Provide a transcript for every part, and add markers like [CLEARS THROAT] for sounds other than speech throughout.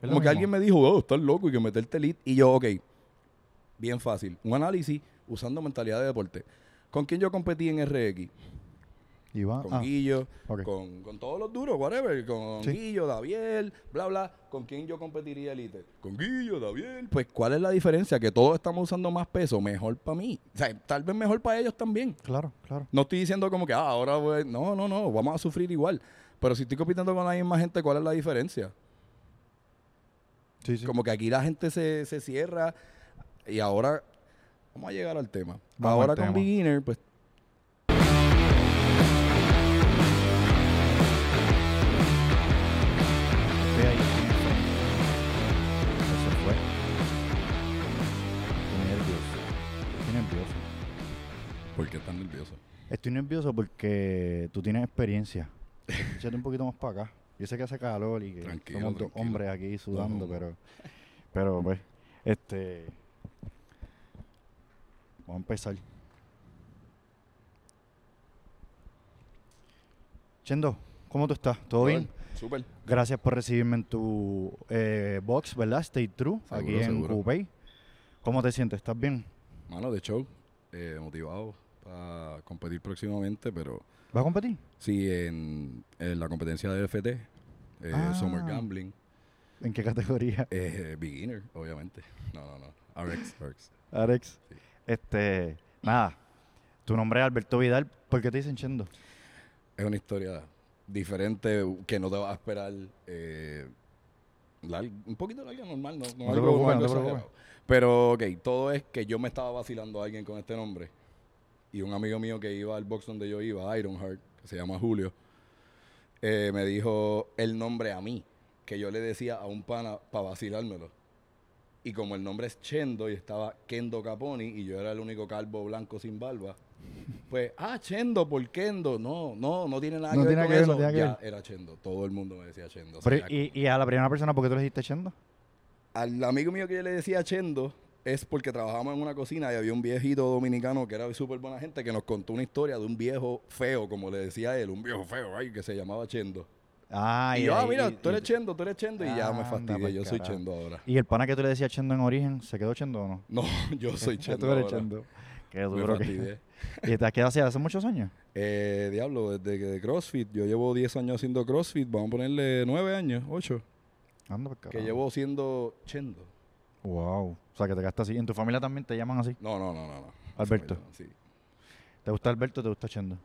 Como que alguien me dijo, oh, estás loco y que meterte elite. Y yo, ok, bien fácil. Un análisis usando mentalidad de deporte. ¿Con quién yo competí en RX? Iván, Con ah, Guillo, con, con todos los duros, whatever. Con Sí. Guillo, Daviel, bla, bla. ¿Con quién yo competiría elite? Con Guillo, Daviel. Pues, ¿cuál es la diferencia? Que todos estamos usando más peso. Mejor para mí. O sea, tal vez mejor para ellos también. Claro, claro. No estoy diciendo como que, ah, ahora voy... No, no, no. Vamos a sufrir igual. Pero si estoy compitiendo con la misma gente, ¿cuál es la diferencia? Sí, sí. Como que aquí la gente se, se cierra y ahora vamos a llegar al tema. Vamos ahora al con tema. beginner, pues. ¿por qué estás nervioso? Estoy nervioso porque tú tienes experiencia. Échate un poquito más para acá. Yo sé que hace calor y que Tranquilo, somos dos tranquilo. hombres aquí sudando, No. pero pero pues este vamos a empezar. Chendo, ¿cómo tú estás? ¿Todo bien? Súper. Gracias por recibirme en tu eh, box, ¿verdad? Stay True, Seguro, aquí en. Coupey. ¿Cómo te sientes? ¿Estás bien? Mano, de show. eh, motivado para competir próximamente, pero ¿Vas a competir? sí en, en la competencia de FT, eh, Ah. Summer Gambling, ¿En qué categoría? eh, beginner, obviamente. No, no, no. RX. Alex. Sí. Este, nada. Tu nombre es Alberto Vidal. ¿Por qué te dicen Chendo? Es una historia diferente que no te vas a esperar. eh, larga- un poquito larga, normal, no, no algo- preocupes, no exagerado. Pero, ok, todo es que yo me estaba vacilando a alguien con este nombre. Y un amigo mío que iba al box donde yo iba, Ironheart, que se llama Julio, eh, me dijo el nombre a mí, que yo le decía a un pana para vacilármelo. Y como el nombre es Chendo y estaba Kendo Caponi y yo era el único calvo blanco sin barba, pues, ah, Chendo por Kendo. No, no, no tiene nada No que ver con que ver, eso. no tiene que ya ver. era Chendo. Todo el mundo me decía Chendo. O Pero, sea, y, y a la primera persona, ¿por qué tú le dijiste Chendo? al amigo mío que yo le decía Chendo es porque trabajábamos en una cocina y había un viejito dominicano que era súper buena gente que nos contó una historia de un viejo feo, como le decía él, un viejo feo, ay, que se llamaba Chendo. Ah, y yo, ah, mira, y- tú eres y- Chendo, tú eres Chendo, y ya me Anda fastidié, yo soy. Chendo ahora. ¿Y el pana que tú le decías Chendo en origen, se quedó Chendo o no? [LAUGHS] No, yo soy [LAUGHS] Chendo tú eres ahora. Chendo. Qué duro que... [LAUGHS] ¿Y te has quedado así hace muchos años? Eh, diablo, desde que de CrossFit, yo llevo 10 años haciendo CrossFit, vamos a ponerle 9 años, 8, Anda, por que llevo siendo Chendo. Wow. O sea, que te quedaste así. ¿En tu familia también te llaman así? No, no, no, no. no. Alberto. Sí. ¿Te gusta Alberto o te gusta Chendo?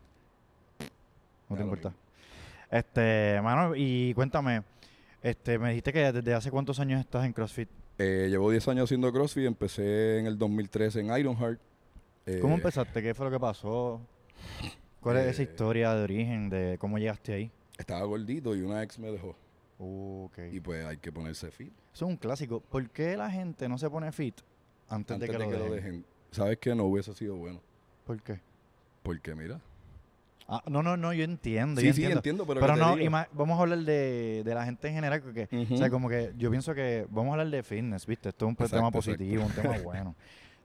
No te importa. Este, mano, y cuéntame, este, me dijiste que desde hace cuántos años estás en CrossFit. Eh, llevo 10 años haciendo CrossFit, empecé en el 2013 en Ironheart. Eh, ¿Cómo empezaste? ¿Qué fue lo que pasó? ¿Cuál es esa Eh, historia de origen de cómo llegaste ahí? Estaba gordito y una ex me dejó. Uh, ok. Y pues hay que ponerse fit Eso es un clásico. ¿Por qué la gente no se pone fit antes, antes de que, lo, dejen? dejen. ¿Sabes que No hubiese sido bueno. ¿Por qué? Porque mira. Ah, no, no, no, yo entiendo. Sí, yo sí, entiendo. entiendo, pero, Pero que no, vamos a hablar de, de la gente en general, porque, o sea, como que yo pienso que vamos a hablar de fitness, ¿viste? Esto es un tema exacto. positivo, un tema bueno.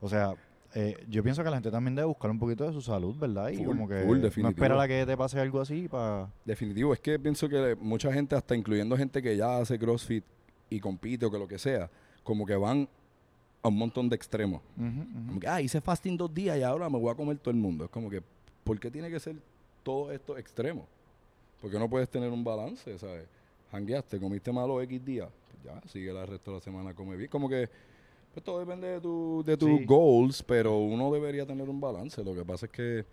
O sea, eh, yo pienso que la gente también debe buscar un poquito de su salud, ¿verdad? Y Full, como que full, no espera a que te pase algo así para... Definitivo, es que pienso que mucha gente, hasta incluyendo gente que ya hace CrossFit y compite o que lo que sea, como que van a un montón de extremos. Como que, ah, hice fasting dos días y ahora me voy a comer todo el mundo. Es como que, ¿por qué tiene que ser todo esto extremo? Porque no puedes tener un balance, ¿sabes? Hangueaste, comiste malo X días, pues ya, sigue el resto de la semana, come bien. Como que, pues todo depende de, tu, de tus Sí. goals, pero uno debería tener un balance. Lo que pasa es que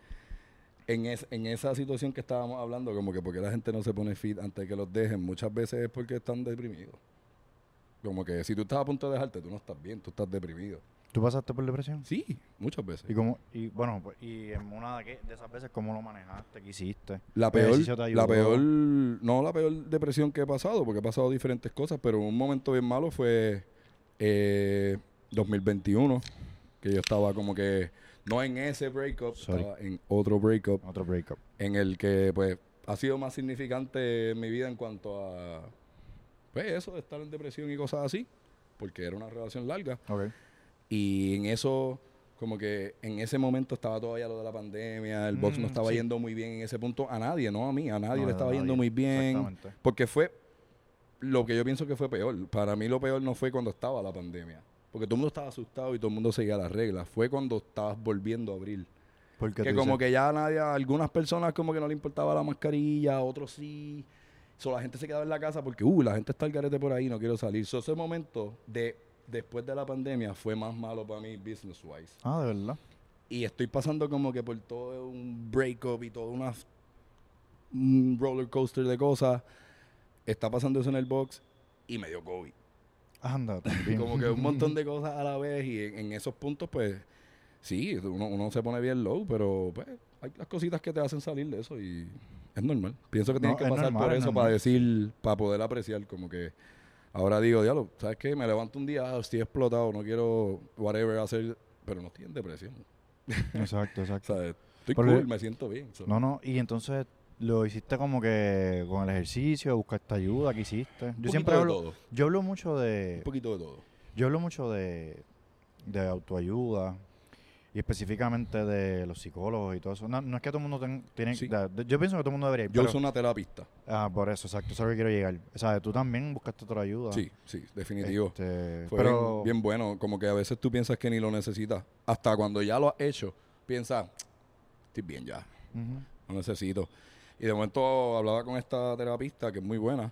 en, es- en esa situación que estábamos hablando, como que porque la gente no se pone fit antes de que los dejen, muchas veces es porque están deprimidos. Como que si tú estás a punto de dejarte, tú no estás bien, tú estás deprimido. ¿Tú pasaste por depresión? Sí, muchas veces. Y como, y bueno, pues, y en una de, que- de esas veces, ¿cómo lo manejaste? ¿Qué hiciste? La ¿El peor, te la peor, no la peor depresión que he pasado, porque he pasado diferentes cosas, pero un momento bien malo fue eh, 2021, que yo estaba como que, no en ese breakup, Sorry. estaba en otro breakup, Otro breakup. en el que pues ha sido más significante en mi vida en cuanto a, pues eso, de estar en depresión y cosas así, porque era una relación larga. Ok. Y en eso, como que en ese momento estaba todavía lo de la pandemia, el box no Mm, estaba sí. yendo muy bien en ese punto a nadie, no a mí, a nadie No, le estaba yendo muy bien. exactamente. Porque fue lo que yo pienso que fue peor. Para mí lo peor no fue cuando estaba la pandemia. Porque todo el mundo estaba asustado y todo el mundo seguía las reglas. Fue cuando estabas volviendo a abrir. Porque Que como que ya nadie, algunas personas como que no le importaba la mascarilla, otros sí. So, la gente se quedaba en la casa porque, uh, la gente está al garete por ahí, no quiero salir. So, ese momento de después de la pandemia fue más malo para mí business wise. Ah, de verdad. Y estoy pasando como que por todo un breakup y todo una un roller coaster de cosas. Está pasando eso en el box y me dio COVID. Anda. [LAUGHS] Como que un montón de cosas a la vez y en, en esos puntos, pues, sí, uno, uno se pone bien low, pero pues hay las cositas que te hacen salir de eso y es normal. Pienso que No, tienes que pasar normal, por es eso para decir, para poder apreciar, como que ahora digo, diablo, ¿sabes qué? Me levanto un día, ah, estoy explotado, no quiero whatever hacer, pero no estoy en depresión. Exacto, [LAUGHS] O exacto. sea, estoy Pero- cool, me siento bien. No, no, y entonces lo hiciste como que con el ejercicio, buscaste ayuda, ¿qué hiciste? Yo siempre de hablo, todo. yo hablo mucho de, Un poquito de todo. yo hablo mucho de, de autoayuda y específicamente de los psicólogos y todo eso. No, no es que todo el mundo ten- tiene, Sí. da- de- yo pienso que todo el mundo debería ir, Yo pero- soy una terapista. ah, por eso, exacto, eso es lo que quiero llegar. O sea, tú también buscaste otra ayuda. Sí, sí, definitivo. Este, Fue pero bien, bien bueno, como que a veces tú piensas que ni lo necesitas. Hasta cuando ya lo has hecho, piensas, estoy bien ya, Ujú. no necesito. Y de momento hablaba con esta terapista, que es muy buena,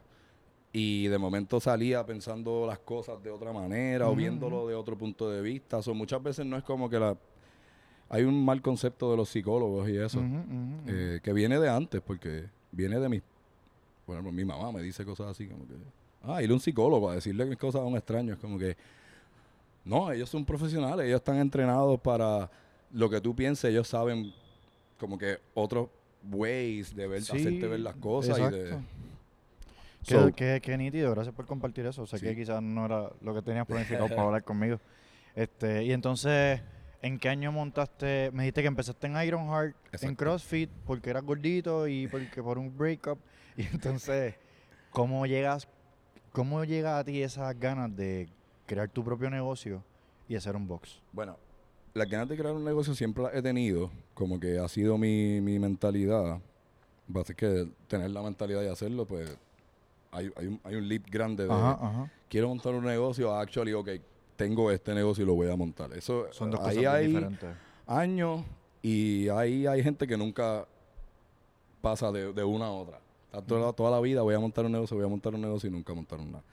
y de momento salía pensando las cosas de otra manera o viéndolo de otro punto de vista. O muchas veces no es como que la... Hay un mal concepto de los psicólogos y eso, eh, que viene de antes, porque viene de mi... Bueno, mi mamá me dice cosas así como que... Ah, ir a un psicólogo a decirle mis cosas a un extraño es como que... No, ellos son profesionales, ellos están entrenados para lo que tú pienses, ellos saben como que otros ways de ver, Sí, hacerte ver las cosas y de... exacto. Qué, So, qué- qué nítido, gracias por compartir eso. Sé Sí. que quizás no era lo que tenías planificado [LAUGHS] para hablar conmigo. Este, y entonces, ¿en qué año montaste? Me dijiste que empezaste en Ironheart, en Exacto. CrossFit, porque eras gordito y porque por un breakup. [LAUGHS] Y entonces, ¿cómo llegas, cómo llega a ti esas ganas de crear tu propio negocio y hacer un box? Bueno, las ganas de crear un negocio siempre las he tenido, como que ha sido mi, mi mentalidad. Basta que tener la mentalidad de hacerlo, pues hay, hay, un, hay un leap grande de Ajá, ajá. quiero montar un negocio, actually, ok, tengo este negocio y lo voy a montar. Eso, Son dos ahí cosas hay diferentes. años y ahí hay gente que nunca pasa de, de una a otra. Está Toda, toda la vida voy a montar un negocio, voy a montar un negocio y nunca montaron nada.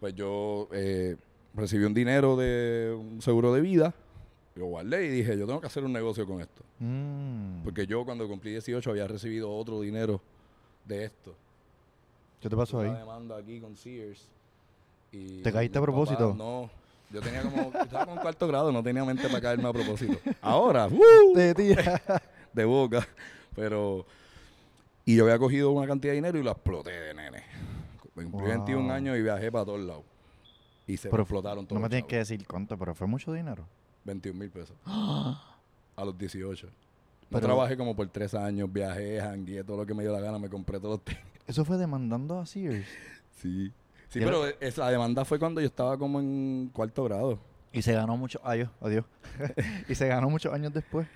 Pues yo eh, recibí un dinero de un seguro de vida, yo guardé y dije, yo tengo que hacer un negocio con esto. Mm. Porque yo cuando cumplí 18 había recibido otro dinero de esto. ¿Qué te pasó Una ahí? demanda aquí con Sears. Y ¿Te caíste a propósito? no. Yo tenía como, estaba con cuarto grado, no tenía mente para caerme a propósito. [LAUGHS] Ahora, ¡uh! De tía. [LAUGHS] de boca. Pero. Y yo había cogido una cantidad de dinero y la exploté de nene. Cumplí Wow. 21 años y viajé para todos lados. Y se me Pero explotaron todos No me tienes que decir cuánto, pero fue mucho dinero. 21 mil pesos. [GASPS] a los 18. No Pero- trabajé como por tres años, viajé, jangué, todo lo que me dio la gana, me compré todos los tenis. Eso fue demandando a Sears. [LAUGHS] Sí. Sí, pero esa demanda fue cuando yo estaba como en cuarto grado. Y se ganó mucho. Adiós, adiós. [LAUGHS] [LAUGHS] y se ganó muchos años después.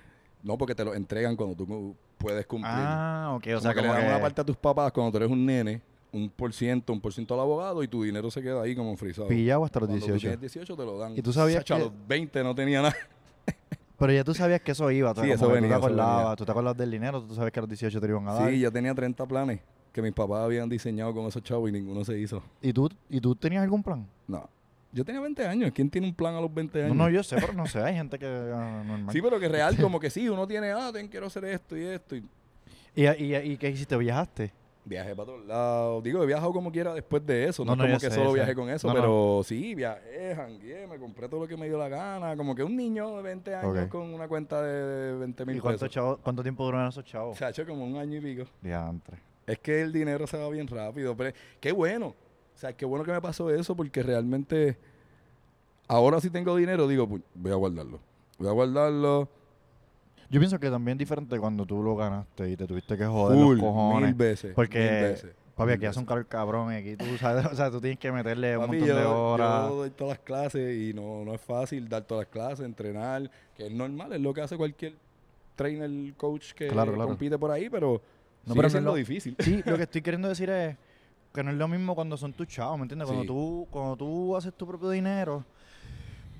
No, porque te lo entregan cuando tú puedes cumplir. Ah, ok. O Como sea, que como le dan que- una parte a tus papás cuando tú eres un nene, un por ciento, un por ciento al abogado y tu dinero se queda ahí como frisado. pillado hasta los Cuando tú 18. tienes 18 te lo dan. ¿Y tú sabías Sacho, que- a los 20 no tenía nada. [LAUGHS] Pero ya tú sabías que eso iba. tú- Sí, eso venía, Tú te acordabas, venía. tú te acordabas del dinero, tú sabes que a los 18 te lo iban a dar. Sí, yo tenía 30 planes que mis papás habían diseñado con esos chavos y ninguno se hizo. ¿Y, tú, ¿Y tú tenías algún plan? No. Yo tenía 20 años. ¿Quién tiene un plan a los 20 No, años? no, yo sé, pero no sé. Hay gente que. ah, normal. Sí, pero que real, [LAUGHS] como que sí, uno tiene, ah, ten, quiero hacer esto y esto. Y ¿Y, y, ¿Y qué hiciste? ¿Viajaste? Viajé para todos lados. Digo, he viajado como quiera después de eso. No, No, no, es como que sé, solo sé. viajé con eso, No, pero sí, viajé, jangué, me compré todo lo que me dio la gana. Como que un niño de 20 años con una cuenta de 20 mil ¿Y cuánto, pesos. chavo- cuánto tiempo duraron esos chavos? Se ha hecho como un año y pico. Diantre. Es que el dinero se va bien rápido. Pero qué bueno. O sea, qué bueno que me pasó eso porque realmente ahora si tengo dinero, digo, "Pu- voy a guardarlo. Voy a guardarlo. Yo pienso que también es diferente cuando tú lo ganaste y te tuviste que joder Full, los cojones. mil veces. Porque, mil veces, papi, aquí hace un calor cabrón y aquí tú sabes, [LAUGHS] o sea, tú tienes que meterle un Papi, montón de horas. yo doy todas las clases y no, no es fácil dar todas las clases, entrenar, que es normal, es lo que hace cualquier trainer, coach que Claro, claro. compite por ahí, pero No, sigue pero siendo lo- difícil. Sí, lo que [LAUGHS] estoy queriendo decir es, que no es lo mismo cuando son tus chavos, ¿me entiendes? Cuando Sí. tú, cuando tú haces tu propio dinero,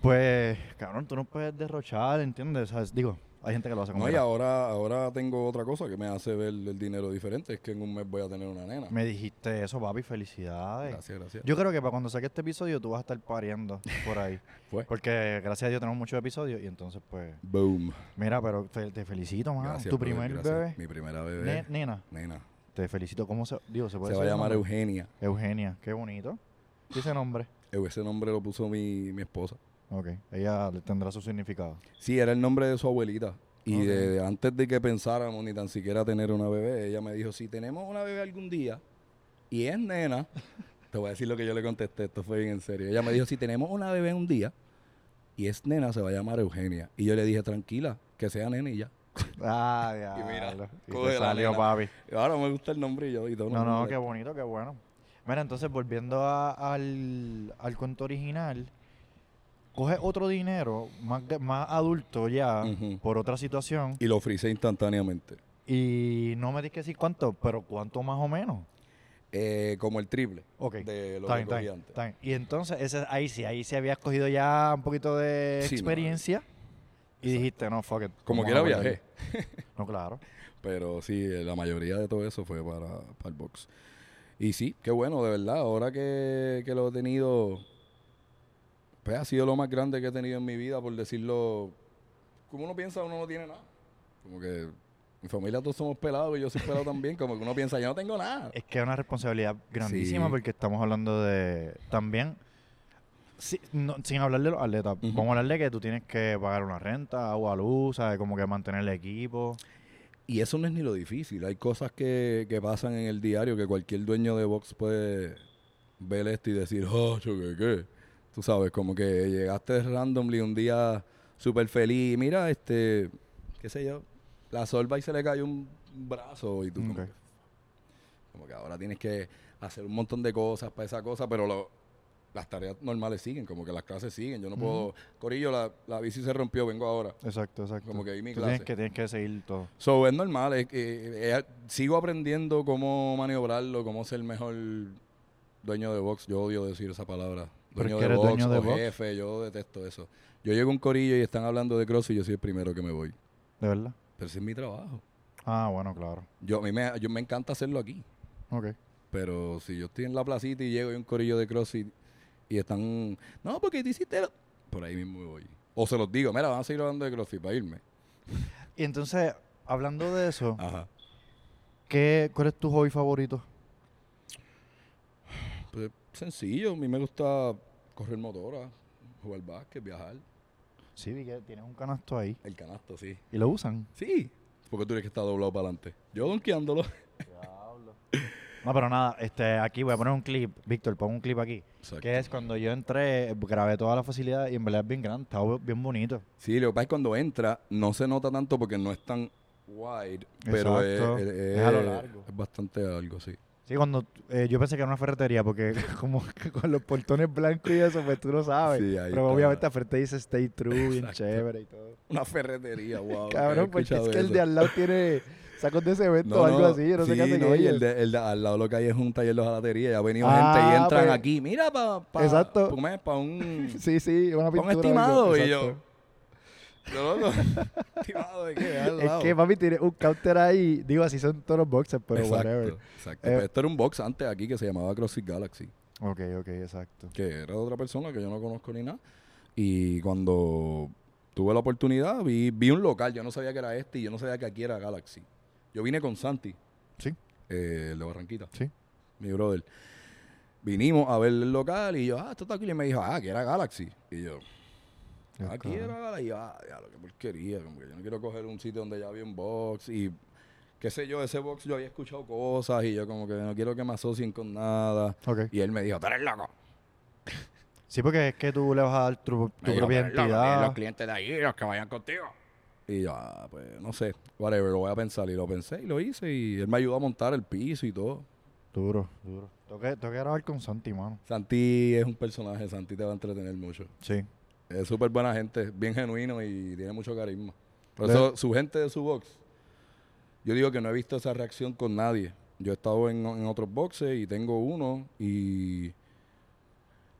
pues, cabrón, tú no puedes derrochar, ¿entiendes? ¿Sabes? Digo, hay gente que lo hace como No, y ahora, ahora tengo otra cosa que me hace ver el dinero diferente, es que en un mes voy a tener una nena. Me dijiste eso, papi, felicidades. Gracias, gracias. Yo creo que para cuando saque este episodio tú vas a estar pariendo por ahí. [LAUGHS] Fue. Porque gracias a Dios tenemos muchos episodios y entonces pues... Boom. Mira, pero fe- te felicito, man. Gracias, tu brother, primer gracias. bebé. Mi primera Ne- bebé. nena, nena. te felicito. ¿Cómo se...? Digo, se puede Se va a decir el llamar nombre? Eugenia. Eugenia. Qué bonito. ¿Y ese nombre? [LAUGHS] Ese nombre lo puso mi, mi esposa. Ok. Ella tendrá su significado. Sí, era el nombre de su abuelita. Y de- antes de que pensáramos ni tan siquiera tener una bebé, ella me dijo, si tenemos una bebé algún día y es nena, te voy a decir lo que yo le contesté, esto fue bien en serio. Ella me dijo, si tenemos una bebé un día y es nena, se va a llamar Eugenia. Y yo le dije, tranquila, que sea nena y ya. Ah, ya. [LAUGHS] Y mira, y coge te la salió, papi. Y ahora me gusta el nombre y yo y todo. No, no, qué bonito, qué bueno. Mira, entonces volviendo a- al, al cuento original, coge otro dinero más, más adulto ya por otra situación Y lo frisé instantáneamente. y no me dices que decir cuánto, pero cuánto más o menos. Eh, como el triple Ok. de lo Está que bien, está cogí bien, antes. está bien. Y entonces, ese, ahí sí, ahí sí habías cogido ya un poquito de Sí, no, experiencia y dijiste, no, fuck it. Como quiera a guardarlo". viajé. No, claro. [LAUGHS] Pero sí, la mayoría de todo eso fue para, para el box. Y sí, qué bueno, de verdad. Ahora que, que lo he tenido, pues ha sido lo más grande que he tenido en mi vida, por decirlo. Como uno piensa, uno no tiene nada. Como que mi familia todos somos pelados y yo soy pelado también. Como que uno piensa, yo no tengo nada. Es que es una responsabilidad grandísima Sí. porque estamos hablando de también, si- no- sin hablar de los atletas, vamos a hablar de que tú tienes que pagar una renta, agua, luz, ¿sabes? Como que mantener el equipo. Y eso no es ni lo difícil. Hay cosas que, que pasan en el diario que cualquier dueño de box puede ver esto y decir, oh, ¿qué, qué? Tú sabes, como que llegaste randomly un día súper feliz. Mira, este, qué sé yo, la solva y se le cayó un brazo y tú como, que, como que ahora tienes que hacer un montón de cosas para esa cosa, pero lo- las tareas normales siguen, como que las clases siguen. Yo no puedo, Corillo, la, la bici se rompió, vengo ahora. Exacto, exacto. Como que ahí mi Tú clase. tienes que, tienes que seguir todo. So, es normal, es que eh, sigo aprendiendo cómo maniobrarlo, cómo ser mejor dueño de box. Yo odio decir esa palabra. Dueño que de eres box dueño de o box. jefe, yo detesto eso. Yo llego a un corillo y están hablando de cross y yo soy el primero que me voy. ¿De verdad? Pero ese es mi trabajo. Ah, bueno, claro. Yo, a mí me, yo me encanta hacerlo aquí. Ok. Pero si yo estoy en la placita y llego y un corillo de CrossFit y están, no, porque te hiciste lo-". Por ahí mismo me voy. O se los digo, mira, van a seguir hablando de CrossFit para irme. Y entonces, hablando de eso, Ajá. ¿qué, ¿cuál es tu hobby favorito? Pues sencillo, a mí me gusta correr motora, jugar básquet, viajar. Sí, vi que tienes un canasto ahí. El canasto, sí. ¿Y lo usan? Sí. Porque tú eres que está doblado para adelante. Yo donkeándolo. [LAUGHS] No, pero nada, este, aquí voy a poner un clip. Víctor, pon un clip aquí. Exacto. Que es cuando yo entré, grabé toda la facilidad y en verdad es bien grande, está bien bonito. Sí, lo que pasa es que cuando entra no se nota tanto porque no es tan wide, pero es, es- Es a lo largo. es bastante algo, sí. Sí, cuando eh, yo pensé que era una ferretería, porque [LAUGHS] como que con los portones blancos y eso, pues tú lo sabes. Sí, ahí Pero está. obviamente al frente dice Stay True, bien Exacto. chévere y todo. Una ferretería, wow. Cabrón, porque es que el de al lado tiene sacos de cemento o algo así, yo no sé qué sí, hacen no, y el de, el de al lado lo que hay es un taller de hojalatería. Ya ha venido Ah, gente y entran pues. aquí. Mira, para pa, Exacto. para un, [LAUGHS] Sí, sí, una pa' pintura. un estimado. Y yo, [LAUGHS] de qué, al Es que papi tiene un counter ahí, digo así son todos los boxes, pero exacto, whatever. exacto. Eh, esto era un box antes aquí que se llamaba CrossFit Galaxy. Ok, ok, exacto. que era de otra persona que yo no conozco ni nada. Y cuando tuve la oportunidad, vi, vi un local, yo no sabía que era este y yo no sabía que aquí era Galaxy. Yo vine con Santi, Sí, eh, el de Barranquita, sí. mi brother. Vinimos a ver el local y yo, ah, esto está aquí. Y me dijo, ah, que era Galaxy. Y yo, Aquí era ah, ya, lo que porquería. Como que yo no quiero coger un sitio donde ya había un box. Y qué sé yo, ese box yo había escuchado cosas y yo como que no quiero que me asocien con nada. Ok. Y él me dijo, tú eres loco. [LAUGHS] Sí, porque es que tú le vas a dar tu, tu dijo, propia "Tú eres loco, identidad. Los clientes de ahí, los que vayan contigo. Y yo, ah, pues, no sé, whatever, lo voy a pensar. Y lo pensé y lo hice. Y él me ayudó a montar el piso y todo. Duro, duro. Tengo que, tengo que grabar con Santi, mano. Santi es un personaje, Santi te va a entretener mucho. Sí. Es súper buena gente, bien genuino y tiene mucho carisma. Por Le- eso, su gente de su box, yo digo que no he visto esa reacción con nadie. Yo he estado en, en otros boxes y tengo uno y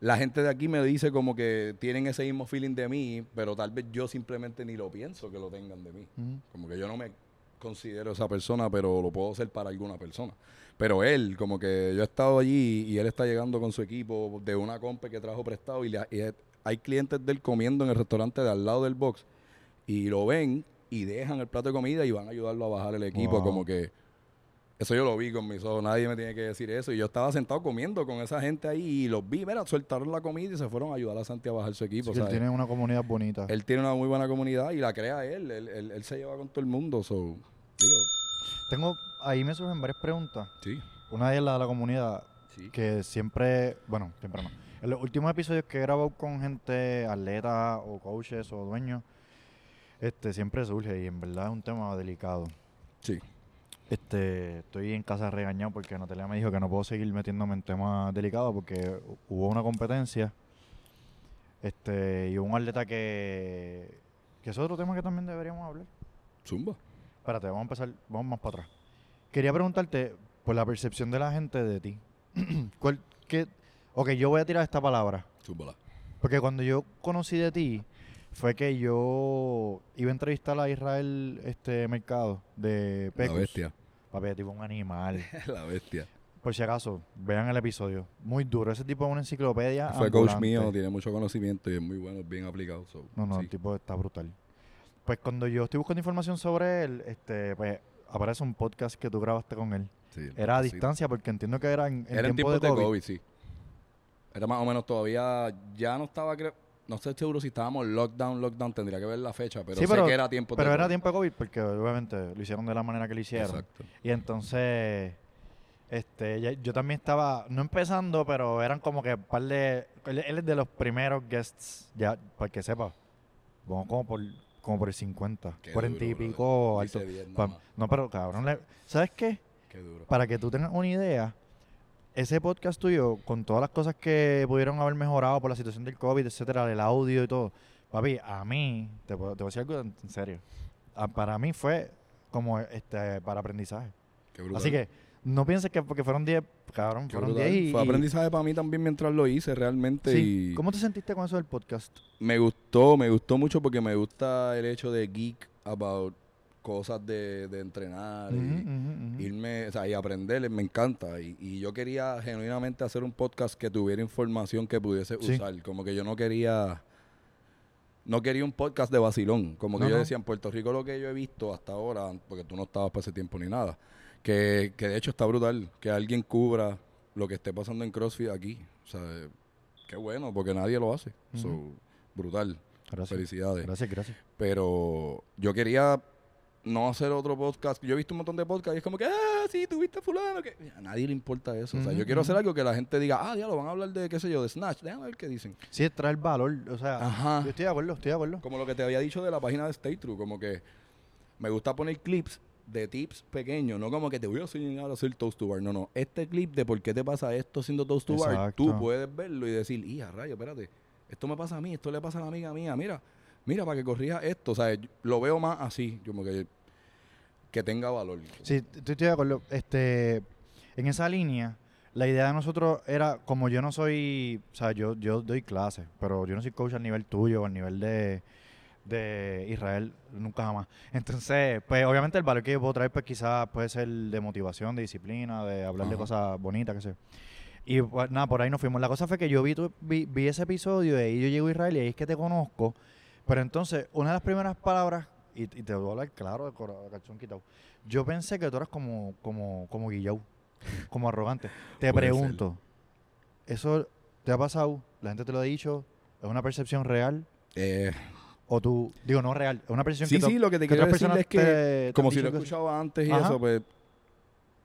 la gente de aquí me dice como que tienen ese mismo feeling de mí, pero tal vez yo simplemente ni lo pienso que lo tengan de mí. Como que yo no me considero esa persona, pero lo puedo ser para alguna persona. Pero él, como que yo he estado allí y él está llegando con su equipo de una compa que trajo prestado y, le- y hay clientes de él comiendo en el restaurante de al lado del box y lo ven y dejan el plato de comida y van a ayudarlo a bajar el equipo. Wow. Como que eso yo lo vi con mis ojos, nadie me tiene que decir eso. Y yo estaba sentado comiendo con esa gente ahí y los vi, mira, soltaron la comida y se fueron a ayudar a Santi a bajar su equipo. Que él tiene una comunidad bonita. Él tiene una muy buena comunidad y la crea él. Él, él- él se lleva con todo el mundo. So, Tengo, ahí me surgen varias preguntas. sí, Una de ellas la de la comunidad, sí. que siempre, bueno, siempre no. En los últimos episodios que he grabado con gente, atletas o coaches o dueños, este siempre surge y en verdad es un tema delicado. Sí. Este, estoy en casa regañado porque Natalia me dijo que no puedo seguir metiéndome en temas delicados porque hu- hubo una competencia. Este, y un atleta que. que es otro tema que también deberíamos hablar. Zumba. Espérate, vamos a empezar, vamos más para atrás. Quería preguntarte por la percepción de la gente de ti. [CLEARS THROAT] ¿Cuál, qué, ok, yo voy a tirar esta palabra. Zúmbala. Porque cuando yo conocí de ti, fue que yo iba a entrevistar a Israel este mercado de La Pecos. bestia. Papi, tipo un animal. [LAUGHS] la bestia. Por si acaso, vean el episodio. Muy duro. Ese tipo es una enciclopedia. Fue coach mío, tiene mucho conocimiento y es muy bueno, bien aplicado. so, No, no, sí. el tipo está brutal. Pues cuando yo estoy buscando información sobre él, este, pues aparece un podcast que tú grabaste con él. Sí, Era a distancia porque entiendo que era en, en Era en tiempo tiempos de de COVID. COVID. sí. Era más o menos todavía, ya no estaba, creo, no estoy seguro si estábamos lockdown, lockdown, tendría que ver la fecha, pero Sí, sé pero- que era tiempo Pero de era COVID. tiempo de COVID porque obviamente lo hicieron de la manera que lo hicieron. Exacto. Y entonces, este, ya- yo también estaba, no empezando, pero eran como que par de, él, él es de los primeros guests, ya, para que sepa, vamos como por, como por el 50, Qué 40 y duro, brother. pico Hice alto. 10 nada Pa- más. no, pero cabrón, le- ¿sabes qué? Qué duro. Para que tú tengas una idea, ese podcast tuyo, con todas las cosas que pudieron haber mejorado por la situación del COVID, etcétera, el audio y todo, papi, a mí, te, puedo- te voy a decir algo en, serio, a- para mí fue como este para aprendizaje. Qué. Así que no pienses que porque fueron 10, cabrón, Qué fueron brutal. 10 y... Fue aprendizaje para mí también mientras lo hice realmente sí. y ¿Cómo te sentiste con eso del podcast? me gustó, me gustó mucho porque me gusta el hecho de geek about cosas de, de entrenar y, ujú. irme, o sea, y aprender, me encanta. Y, y yo quería genuinamente hacer un podcast que tuviera información que pudiese Sí. usar. Como que yo no quería, no quería un podcast de vacilón. Como que No, yo no. decía, en Puerto Rico lo que yo he visto hasta ahora, porque tú no estabas para ese tiempo ni nada, que, que de hecho está brutal, que alguien cubra lo que esté pasando en CrossFit aquí. O sea, qué bueno, porque nadie lo hace. So, brutal. Gracias. Felicidades. Gracias, gracias. Pero yo quería no hacer otro podcast. Yo he visto un montón de podcasts y es como que, ah, sí, tuviste fulano. Que... A nadie le importa eso. O sea, yo quiero hacer algo que la gente diga, ah, ya lo van a hablar de, qué sé yo, de Snatch. Déjame ver qué dicen. Sí, es traer valor, o sea, Ajá. yo estoy de acuerdo, estoy de acuerdo. Como lo que te había dicho de la página de Stay True. Como que me gusta poner clips de tips pequeños. No como que te voy a enseñar a hacer toast to bar. No, no. Este clip de por qué te pasa esto haciendo toast to bar, Exacto. tú puedes verlo y decir, hija, rayo, espérate. Esto me pasa a mí, esto le pasa a la amiga mía. Mira, mira, para que corrija esto. O sea, lo veo más así. Como que, que tenga valor. Sí, estoy, de acuerdo. Este, en esa línea, la idea de nosotros era, como yo no soy, o sea, yo, yo doy clases, pero yo no soy coach al nivel tuyo, al nivel de, de Israel, nunca jamás. Entonces, pues obviamente el valor que yo puedo traer, pues quizás puede ser de motivación, de disciplina, de hablar de cosas bonitas, qué sé. Y pues, nada, por ahí nos fuimos. La cosa fue que yo vi, tu- vi, vi ese episodio y ahí yo llego a Israel y ahí es que te conozco. Pero entonces, una de las primeras palabras, y, y te voy a hablar claro de cora- de calzón quitado, yo pensé que tú eras como, como, como Guillau, como arrogante. Te Puede ser. pregunto, ¿eso te ha pasado? ¿La gente te lo ha dicho? ¿Es una percepción real? Eh, ¿O tú, digo, no real, es una percepción sí, que, tú- sí, lo que te que quiero decir es que, te- como si lo dicho que- escuchaba antes y Ajá. eso, pues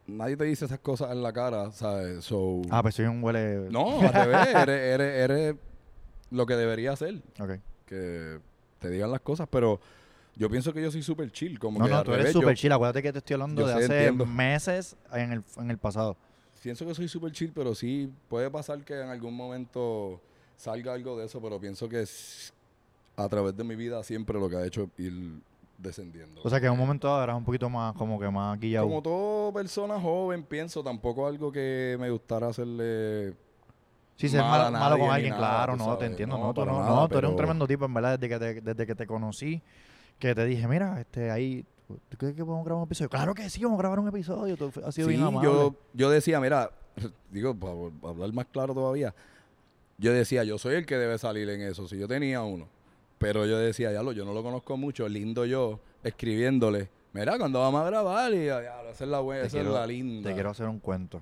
nadie te dice esas cosas en la cara, ¿sabes? So, Ah, pues soy un huele... no, al revés, [LAUGHS] eres, eres, eres lo que debería ser, Ok. que te digan las cosas, pero yo pienso que yo soy súper chill, como No, que no, tú eres revés, súper chill. Acuérdate que te estoy hablando de sé, hace entiendo. meses en el, en el pasado. pienso que soy súper chill, pero sí puede pasar que en algún momento salga algo de eso, pero pienso que a través de mi vida siempre lo que ha hecho ir descendiendo. O sea que en un momento dado eras un poquito más, como que más guillado. Como toda persona joven, pienso, tampoco algo que me gustara hacerle Sí, ser malo, malo con alguien, nada, claro, no, te entiendo, No, no, tú, no, nada, no, tú eres un tremendo tipo, en verdad, desde que te, desde que te conocí, que te dije, mira, este, ahí, ¿tú crees que podemos grabar un episodio? Claro que sí, vamos a grabar un episodio, has sido Sí, bien amable. yo, yo decía, mira, [LAUGHS] digo, para, para hablar más claro todavía, yo decía, yo soy el que debe salir en eso, si yo tenía uno. Pero yo decía, ya lo, yo no lo conozco mucho, lindo yo, escribiéndole, mira, cuando vamos a grabar, y ya, esa es la buena, esa es quiero- la linda. Te quiero hacer un cuento.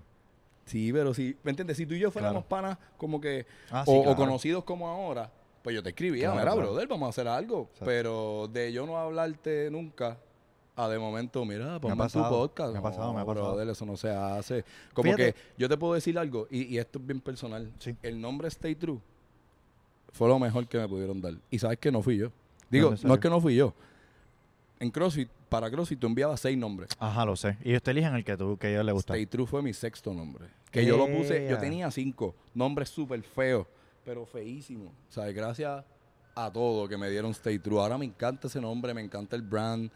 Sí, pero sí, ¿me entiendes? Si tú y yo fuéramos Claro. panas como que, Ah, sí, o, conocidos como ahora, pues yo te escribía, Claro, mira, brother, vamos a hacer algo. Exacto. Pero de yo no hablarte nunca, a de momento, mira, ponme en tu pasado, podcast. me ha pasado, No, me ha pasado. brother, eso no se hace. Como Fíjate. que yo te puedo decir algo, y, y esto es bien personal. Sí. El nombre Stay True fue lo mejor que me pudieron dar. Y sabes que no fui yo. Digo, ¿En no es que no fui yo. En CrossFit, para CrossFit tú enviabas seis nombres. Ajá, lo sé. Y usted eligen el que tú, que a ellos les gusta. Stay True fue mi sexto nombre. Que yo lo puse, yo tenía cinco nombres súper feos, pero feísimos. O sea, gracias a todo que me dieron Stay True. Ahora me encanta ese nombre, me encanta el brand.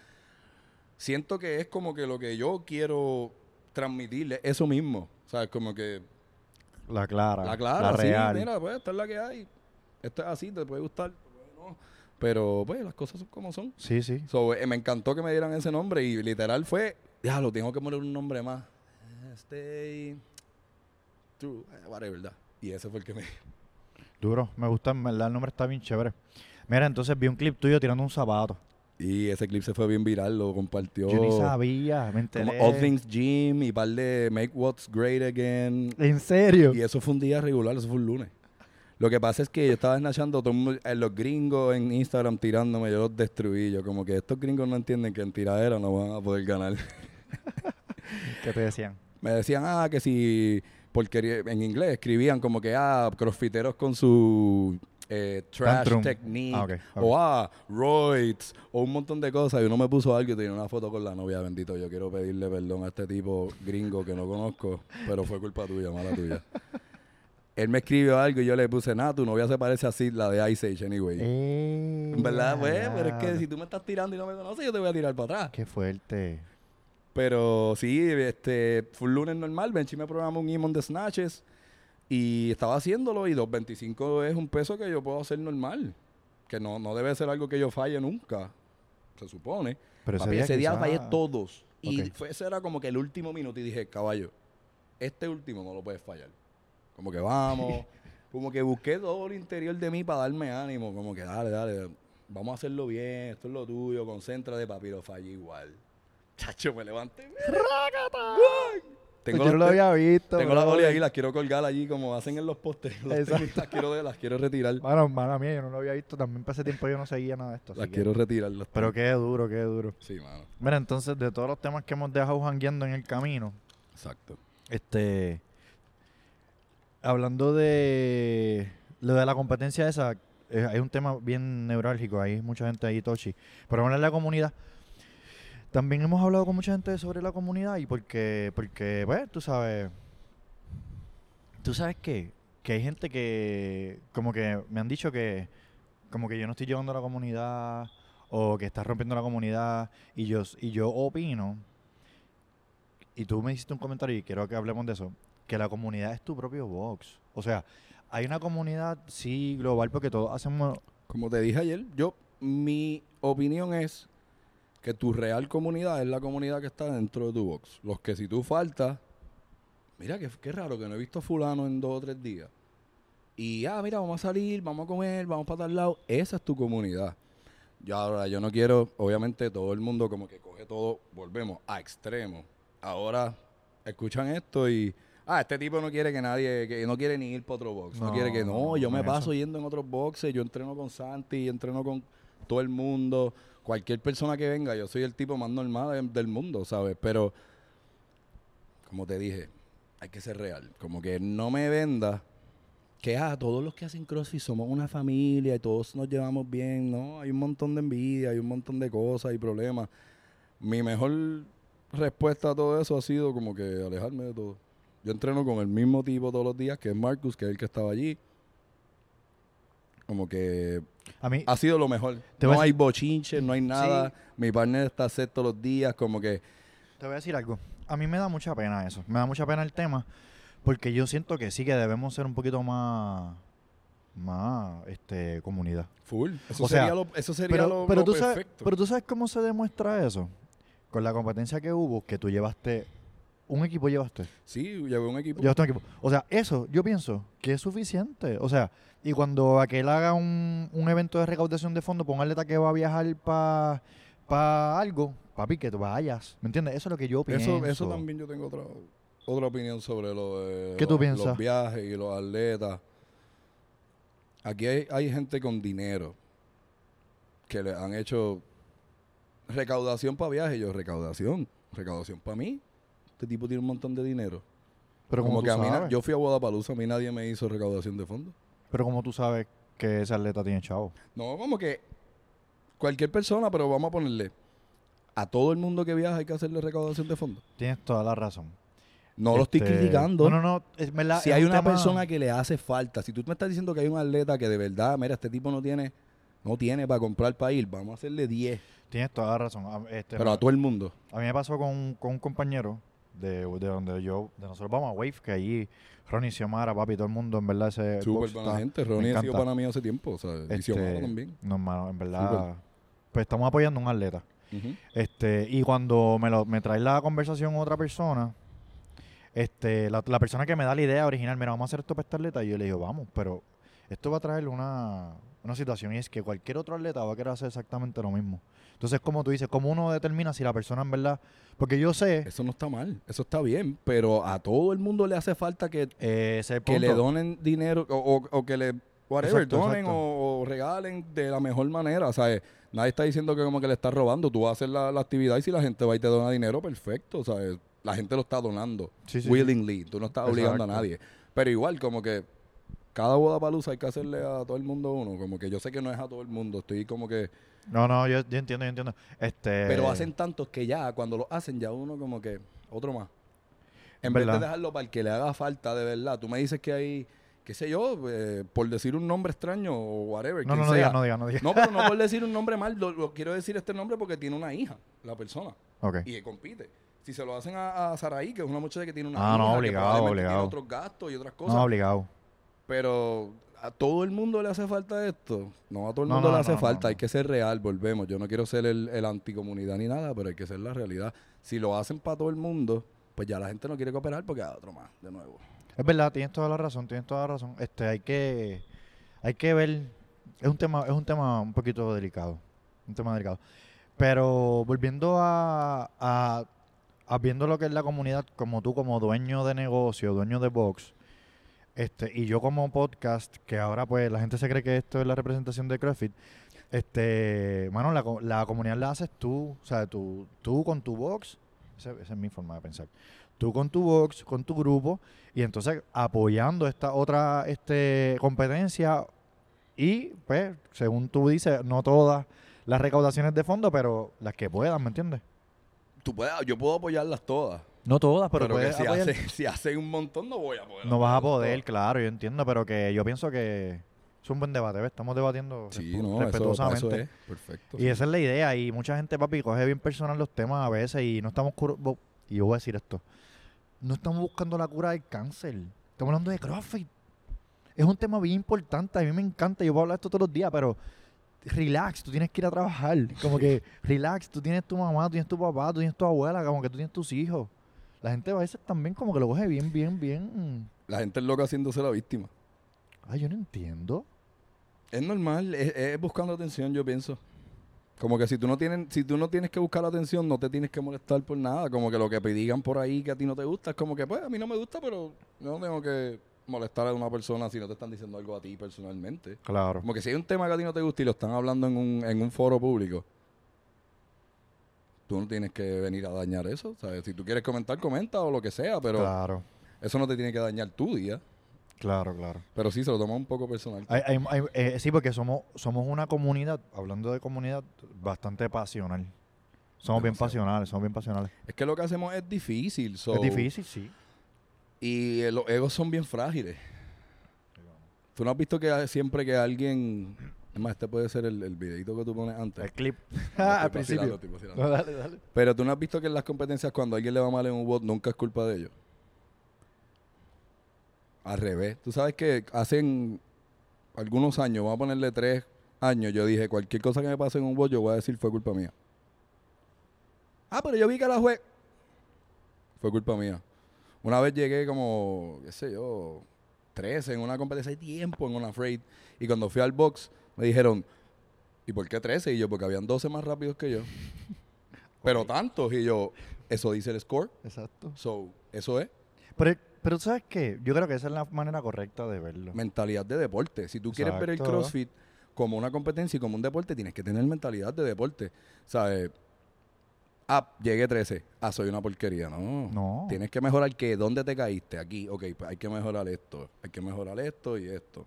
Siento que es como que lo que yo quiero transmitirle, eso mismo. O sea, es como que La clara. la clara, La sí, real. mira, pues esta es la que hay. Esto es así, te puede gustar, no. Pero pues las cosas son como son. Sí, sí. So, eh, me encantó que me dieran ese nombre y literal fue, ya lo tengo que poner un nombre más. Stay true, eh, whatever, ¿verdad? Y ese fue el que me... Duro. Me gusta, en verdad, el nombre está bien chévere. Mira, entonces vi un clip tuyo tirando un zapato. Y ese clip se fue bien viral, lo compartió. Yo ni sabía, me Como enteré. All Things Gym y par de Make What's Great Again. ¿En serio? Y eso fue un día regular, eso fue un lunes. Lo que pasa es que yo estaba snatchando eh, los gringos en Instagram tirándome, yo los destruí. Yo como que estos gringos no entienden que en tiradera no van a poder ganar. ¿Qué te decían? Me decían, ah, que si, porque en inglés escribían como que, ah, crossfiteros con su eh, trash Tantrum. technique, Ah, o ah, roids, o un montón de cosas. Y uno me puso algo y tenía una foto con la novia, bendito. Yo quiero pedirle perdón a este tipo gringo que no conozco, pero fue culpa tuya, mala tuya. [LAUGHS] Él me escribió algo y yo le puse, nada, tu novia se parece así, la de Ice Age, anyway. Eh, verdad, pues, pero es que si tú me estás tirando y no me conoces, yo te voy a tirar para atrás. Qué fuerte. Pero sí, este, fue un lunes normal. Benchi me programó un Imon de Snatches y estaba haciéndolo. Y 2.25 es un peso que yo puedo hacer normal. Que no, no debe ser algo que yo falle nunca, se supone. Pero Papi, ese día quizá- fallé todos. Y fue, ese era como que el último minuto. Y dije, caballo, este último no lo puedes fallar. Como que vamos. [LAUGHS] como que busqué todo el interior de mí para darme ánimo. Como que dale, dale. Vamos a hacerlo bien. Esto es lo tuyo. Concéntrate, papi. Lo fallé igual. Chacho, me levanté. Tengo, Pues yo no lo las- había visto. tengo las bro. bolas ahí, las quiero colgar allí como hacen en los postes. [LAUGHS] Los Exacto. tenis, las, quiero, las quiero retirar. Mano, mala mía, yo no lo había visto. También para ese tiempo yo no seguía nada de esto. Las que- quiero retirar. los Pero qué duro, qué duro. Sí, mano. Mira, entonces, de todos los temas que hemos dejado jangueando en el camino, Exacto. este. Hablando de. Lo de la competencia esa, eh, hay un tema bien neurálgico. Hay mucha gente ahí, Tochi. Pero hablar de la comunidad. También hemos hablado con mucha gente sobre la comunidad y porque, porque, pues, tú sabes. ¿Tú sabes qué? Que hay gente que, como que me han dicho que, como que yo no estoy llevando a la comunidad o que estás rompiendo la comunidad y yo, y yo opino, y tú me hiciste un comentario y quiero que hablemos de eso, que la comunidad es tu propio box. O sea, hay una comunidad, sí, global, porque todos hacemos... Como te dije ayer, yo, mi opinión es que tu real comunidad es la comunidad que está dentro de tu box. Los que si tú faltas, mira que qué raro que no he visto a fulano en dos o tres días. Y ah, mira, vamos a salir, vamos a comer, vamos para tal lado. Esa es tu comunidad. Yo ahora, yo no quiero, obviamente todo el mundo como que coge todo, volvemos a extremo. Ahora escuchan esto y ah, este tipo no quiere que nadie, que no quiere ni ir para otro box. No, No, quiere que no, yo me paso yendo en otros boxes, yo entreno con Santi, entreno con todo el mundo, cualquier persona que venga, yo soy el tipo más normal de- del mundo, ¿sabes? Pero, como te dije, hay que ser real. Como que no me venda que ah, todos los que hacen CrossFit somos una familia y todos nos llevamos bien, ¿no? Hay un montón de envidia, hay un montón de cosas y problemas. Mi mejor respuesta a todo eso ha sido como que alejarme de todo. Yo entreno con el mismo tipo todos los días, que es Marcus, que es el que estaba allí. Como que A mí, ha sido lo mejor. Te No hay bochinches, no hay nada. Mi partner está set todos los días, como que te voy a decir algo. A mí me da mucha pena eso. Me da mucha pena el tema. Porque yo siento que sí que debemos ser un poquito más. Más. Este. Comunidad. full. Eso O sea, sería lo, eso sería Pero, lo, pero, lo tú sabes, perfecto. pero tú sabes cómo se demuestra eso. Con la competencia que hubo, que tú llevaste. Un equipo llevaste. sí, llevé un equipo. Llevaste un equipo. O sea, eso yo pienso que es suficiente. O sea, y cuando aquel haga un, un evento de recaudación de fondos, ponga atleta que va a viajar para pa algo, papi, que tú vayas. ¿Me entiendes? Eso es lo que yo pienso. Eso, eso también yo tengo otra, otra opinión sobre lo de ¿Qué tú los- piensas? los viajes y los atletas. Aquí hay, hay gente con dinero que le han hecho recaudación para viajes. Yo, recaudación, recaudación para mí. Este tipo tiene un montón de dinero. Pero como como, que a mí, sabes, yo fui a Guadalajara, a mí nadie me hizo recaudación de fondos. pero como tú sabes que ese atleta tiene chavo. No, como que cualquier persona, pero vamos a ponerle a todo el mundo que viaja hay que hacerle recaudación de fondos. Tienes toda la razón. No lo estoy Este, criticando. No, no, no. Es verdad, si es hay un una tema- persona que le hace falta, si tú me estás diciendo que hay un atleta que de verdad, mira, este tipo no tiene, no tiene para comprar para ir, vamos a hacerle 10, Tienes toda la razón. Este, pero a todo el mundo. A mí me pasó con, con un compañero de, de donde yo, de nosotros vamos a Wave, que allí Ronnie Xiomara, papi, todo el mundo, en verdad, ese Súper buena está- gente. Ronnie ha sido para mí hace tiempo, o sea, y Este, Xiomara también. No, hermano, en verdad, Súper. pues estamos apoyando a un atleta. Este, y cuando me, lo, me trae la conversación otra persona, este, la, la persona que me da la idea original, mira, vamos a hacer esto para este atleta, y yo le digo, vamos, pero esto va a traer una, una situación y es que cualquier otro atleta va a querer hacer exactamente lo mismo. Entonces, como tú dices, ¿cómo uno determina si la persona en verdad, porque yo sé, Eso no está mal, eso está bien, pero a todo el mundo le hace falta que, eh, ese que le donen dinero o, o- o que le, whatever, Exacto, donen exacto. O, o regalen de la mejor manera. O sea, eh, nadie está diciendo que como que le estás robando. Tú vas a hacer la, la actividad y si la gente va y te dona dinero, perfecto. O sea, eh, la gente lo está donando Sí, willingly. Tú no estás obligando a nadie. Pero igual, como que cada boda palusa hay que hacerle a todo el mundo uno. Como que yo sé que no es a todo el mundo. Estoy como que... No, no, yo, yo entiendo, yo entiendo. Este, Pero hacen tantos que ya, cuando lo hacen, ya uno como que... Otro más. En vez de dejarlo para el que le haga falta de verdad. Tú me dices que hay... qué sé yo, eh, por decir un nombre extraño o whatever. No, no, no sea. digas, no digas, no digas. No, pero no por [LAUGHS] decir un nombre mal, lo, lo quiero decir este nombre porque tiene una hija, la persona, Ok. y que compite. Si se lo hacen a, a Saraí, que es una muchacha que tiene una Ah, hija, no, que obligado, probablemente obligado. tiene otros gastos y otras cosas, No, obligado. pero a todo el mundo le hace falta esto. No a todo el mundo no, le hace no, falta, hay que ser real, volvemos. Yo no quiero ser el, el anticomunidad ni nada, pero hay que ser la realidad. Si lo hacen para todo el mundo, pues ya la gente no quiere cooperar porque hay otro más, de nuevo. Es verdad, tienes toda la razón, tienes toda la razón. Este, hay que, hay que ver, es un tema, es un tema un poquito delicado, un tema delicado. Pero volviendo a, a, a viendo lo que es la comunidad, como tú como dueño de negocio, dueño de box, este, y yo como podcast, que ahora pues la gente se cree que esto es la representación de CrossFit, este, mano, la, la comunidad la haces tú, o sea, tú, tú con tu box, esa, esa es mi forma de pensar, tú con tu box, con tu grupo, y entonces apoyando esta otra este, competencia y pues, según tú dices, no todas las recaudaciones de fondo, pero las que puedan, ¿me entiendes? Tú puedes, yo puedo apoyarlas todas, No todas, pero, pero, que si, hace, si hacen un montón no voy a poder. No vas a poder, claro, yo entiendo, pero que yo pienso que es un buen debate, ¿ves? Estamos debatiendo Sí, no, eso, respetuosamente. eso es. Perfecto. Y sí. esa es la idea, y mucha gente, papi, coge bien personal los temas a veces y no estamos... Y yo voy a decir esto, no estamos buscando la cura del cáncer, estamos hablando de CrossFit. Es un tema bien importante, a mí me encanta, yo puedo hablar de esto todos los días, pero relax, tú tienes que ir a trabajar, como que [LAUGHS] relax, tú tienes tu mamá, tú tienes tu papá, tú tienes tu abuela, como que tú tienes tus hijos. La gente a veces también como que lo coge bien, bien, bien... La gente es loca haciéndose la víctima. Ay, yo no entiendo. Es normal, es, es buscando atención, yo pienso. Como que si tú no tienes, si tú no tienes que buscar atención, no te tienes que molestar por nada. Como que lo que te digan por ahí que a ti no te gusta, es como que pues a mí no me gusta, pero no tengo que molestar a una persona si no te están diciendo algo a ti personalmente. Claro. Como que si hay un tema que a ti no te gusta y lo están hablando en un, en un foro público, tú no tienes que venir a dañar eso. ¿sabes? Si tú quieres comentar, comenta o lo que sea, pero Claro, eso no te tiene que dañar tu día. claro, claro. Pero sí, se lo toma un poco personal. Hay- hay- hay- eh, sí, porque somos, somos una comunidad, hablando de comunidad, bastante pasional. Somos bien pasionales, somos bien pasionales. Es que lo que hacemos es difícil. so- es difícil, sí. Y eh, los egos son bien frágiles. ¿Tú no has visto que siempre que alguien... Es más, este puede ser el, el videito que tú pones antes. El clip. No, [LAUGHS] Al principio. No, dale, dale. Pero tú no has visto que en las competencias cuando a alguien le va mal en un bot nunca es culpa de ellos. Al revés. Tú sabes que hacen algunos años, vamos a ponerle tres años, yo dije, cualquier cosa que me pase en un bot, yo voy a decir fue culpa mía. Ah, pero yo vi que la juez... Fue culpa mía. Una vez llegué como, qué sé yo, 13 en una competencia de tiempo en una freight. Y cuando fui al box, me dijeron, ¿y por qué 13? Y yo, porque habían 12 más rápidos que yo. [LAUGHS] Pero tantos. Y yo, eso dice el score. Exacto. So, eso es Pero, pero ¿sabes qué? Yo creo que esa es la manera correcta de verlo. mentalidad de deporte. Si tú quieres ver el Exacto. CrossFit como una competencia y como un deporte, tienes que tener mentalidad de deporte. ¿Sabes? Ah, llegué 13. Ah, soy una porquería. No. No. Tienes que mejorar que dónde te caíste. Aquí, ok, pues hay que mejorar esto. Hay que mejorar esto y esto.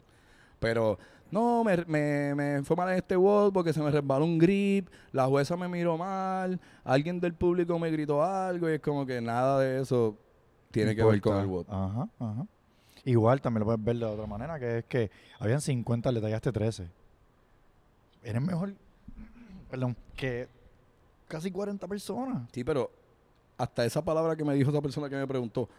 Pero, no, me, me, me fue mal en este wall porque se me resbaló un grip, la jueza me miró mal, alguien del público me gritó algo y es como que nada de eso tiene que ver con el bot. Ajá, ajá. Igual también lo puedes ver de otra manera, que es que habían 50, le tallaste 13. Eres mejor, perdón, que casi 40 personas. Sí, pero hasta esa palabra que me dijo esa persona que me preguntó,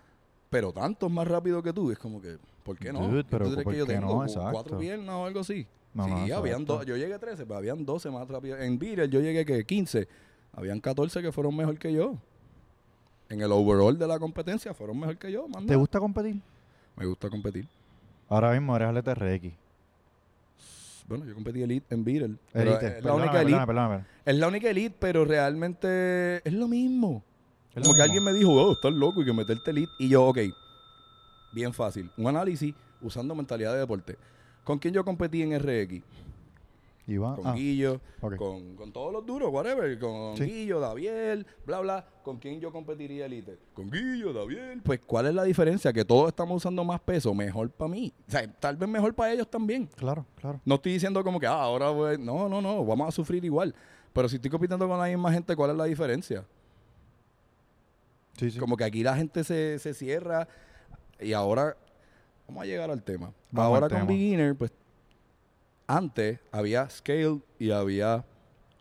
pero tantos más rápido que tú, es como que, ¿por qué no? Dude, ¿Qué pero ¿por que yo tengo? no? ¿Cu- Exacto. ¿Cuatro piernas o algo así? No, sí, no, habían dos, yo llegué a 13, pero habían 12 más rápido. En Beatle yo llegué que 15, habían 14 que fueron mejor que yo. En el overall de la competencia fueron mejor que yo, manda. ¿Te gusta competir? Me gusta competir. Ahora mismo eres LTRX. Bueno, yo competí elite en Beatle. Elite. Es la única elite. perdóname, perdóname. Es la única elite, pero realmente es lo mismo. Es lo Como que mismo. alguien me dijo, oh, estás loco y que meterte elite. Y yo, ok, bien fácil. Un análisis usando mentalidad de deporte. ¿Con quién yo competí en RX? Iván. Con ah, Guillo, con, con todos los duros, whatever. Con Sí. Guillo, Daviel, bla, bla. ¿Con quién yo competiría elite? Con Guillo, Daviel. Pues, ¿cuál es la diferencia? Que todos estamos usando más peso. Mejor para mí. O sea, tal vez mejor para ellos también. Claro, claro. No estoy diciendo como que, ah, ahora voy... No, no, no. Vamos a sufrir igual. Pero si estoy compitiendo con la misma gente, ¿cuál es la diferencia? Sí, sí. Como que aquí la gente se, se cierra y ahora vamos a llegar al tema. Vamos ahora al con tema. Beginner, pues antes había Scale y había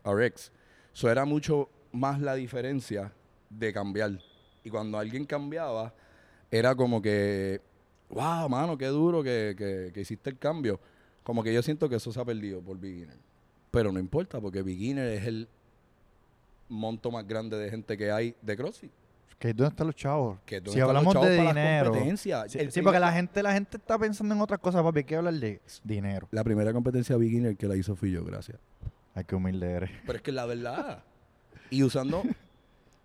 RX. Eso era mucho más la diferencia de cambiar. Y cuando alguien cambiaba, era como que, wow, mano, qué duro que, que- que hiciste el cambio. Como que yo siento que eso se ha perdido por Beginner. Pero no importa, porque Beginner es el monto más grande de gente que hay de CrossFit. Que ¿Dónde están los chavos? Que si hablamos chavos de dinero. Sí, El sí, porque la gente, la gente está pensando en otras cosas, papi. Hay que hablar de dinero. La primera competencia beginner que la hizo fui yo, gracias. Ay, qué humilde eres. Pero es que la verdad. Y usando. [LAUGHS]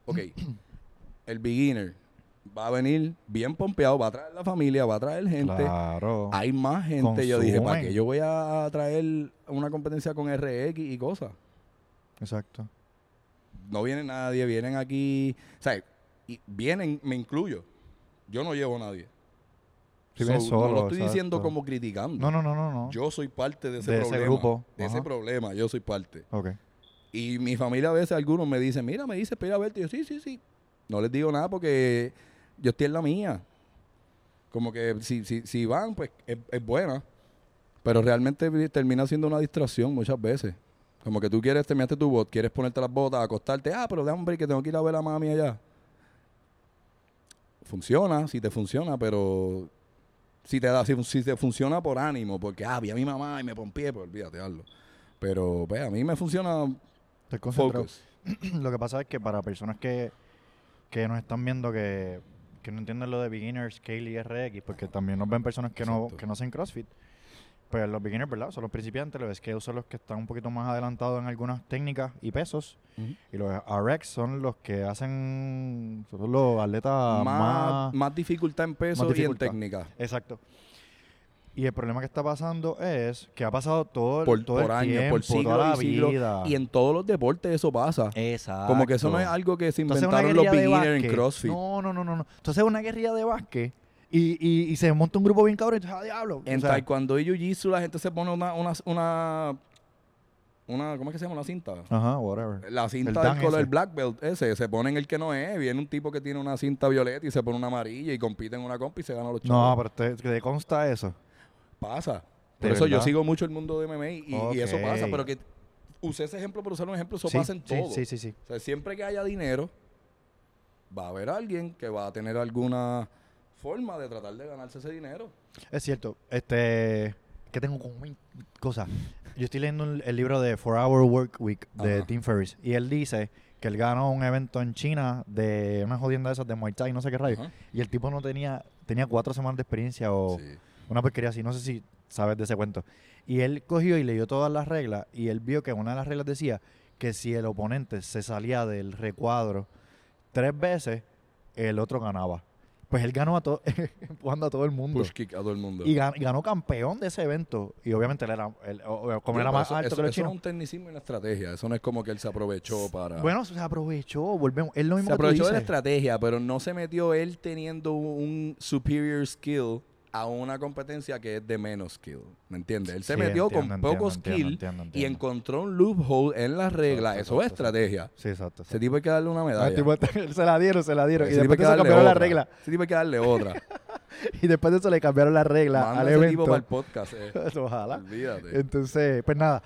Ok. El beginner va a venir bien pompeado, va a traer la familia, va a traer gente. Claro. Hay más gente. Yo dije, ¿para qué yo voy a traer una competencia con RX y cosas? Exacto. No viene nadie, vienen aquí. O sea, y vienen, me incluyo. Yo no llevo a nadie. Si So, vienes no lo estoy diciendo como criticando. No, no, no, no. no. Yo soy parte de ese De ese problema. grupo. De ese problema, yo soy parte. Ok. Y mi familia a veces algunos me dicen, mira, me dice, espera a verte. Y yo, sí, sí, sí. No les digo nada porque yo estoy en la mía. Como que si, si, si van, pues es, es buena. Pero realmente termina siendo una distracción muchas veces. Como que tú quieres, terminaste tu bot, quieres ponerte las botas, acostarte. Ah, pero un break que tengo que ir a ver a mami allá. Funciona, si te funciona, pero si te da, si, si te funciona por ánimo, porque ah, vi a mi mamá y me pompié, pues olvídate, hazlo. Pero pues, a mí me funciona concentrado. focus. [CLEARS THROAT] Lo que pasa es que para personas que, que nos están viendo que, que no entienden lo de beginners, scale y RX, porque también nos ven personas que no, que no hacen CrossFit, pues los beginners, ¿verdad? Son los principiantes, los scale son los que están un poquito más adelantados en algunas técnicas y pesos, y los RX son los que hacen, son los atletas más, más... más dificultad en peso y en técnica. Exacto. Y el problema que está pasando es que ha pasado todo, el- Por, todo por el años, tiempo, por siglos toda la y siglos. vida. Y en todos los deportes eso pasa. Exacto. Como que eso no es algo que se inventaron los beginners en. CrossFit. No, no, no, no, no. Tú haces una guerrilla de básquet y, y, y se monta un grupo bien cabrón dices, ah, diablo. En O sea, Taekwondo y Jiu-Jitsu la gente se pone una, una, una, una, ¿cómo es que se llama? Una cinta. Ajá, whatever. La cinta El del color ese. black belt ese, se pone en el que no es. Viene un tipo que tiene una cinta violeta y se pone una amarilla y compite en una compa y se gana los chavos. No, pero te, te consta eso. Pasa. Por eso yo sigo mucho el mundo de MMA y, y eso pasa, pero que usé ese ejemplo por usar un ejemplo, eso Sí, pasa en sí, todo. Sí, sí, sí. O sea, siempre que haya dinero, va a haber alguien que va a tener alguna forma de tratar de ganarse ese dinero. Es cierto. Este. Que tengo como mil cosas. Yo estoy leyendo el libro de Four Hour Work Week de Ajá. Tim Ferriss. Y él dice que él ganó un evento en China de una jodienda de esas de Muay Thai, no sé qué rayo. Ajá. Y el tipo no tenía. Tenía cuatro semanas de experiencia o Sí. una porquería así. No sé si sabes de ese cuento. Y él cogió y leyó todas las reglas. Y él vio que una de las reglas decía que si el oponente se salía del recuadro tres veces, el otro ganaba. Pues él ganó a todo, [LAUGHS] empujando a todo el mundo. Push kick a todo el mundo. Y gan- y ganó, campeón de ese evento. Y obviamente él era, él- como Sí, era más eso, alto eso- que los eso es un tecnicismo y una estrategia. Eso no es como que él se aprovechó para... Bueno, se aprovechó, volvemos. Es lo mismo se que tú aprovechó de la estrategia, pero no se metió él teniendo un superior skill a una competencia que es de menos skill. ¿Me entiendes? Él se Sí, metió entiendo, con poco entiendo, skill entiendo, entiendo, y encontró un loophole en las reglas. Exacto, Eso es exacto, estrategia. Sí, exacto. Ese tipo hay que darle una medalla. el tipo- [LAUGHS] se la dieron, se la dieron. Ese Y después darle cambiaron la regla. Ese tipo hay que darle otra. [LAUGHS] Y después de eso le cambiaron la regla Manda al ese tipo evento. para el podcast. eh. [LAUGHS] Ojalá. Olvídate. Entonces, pues nada.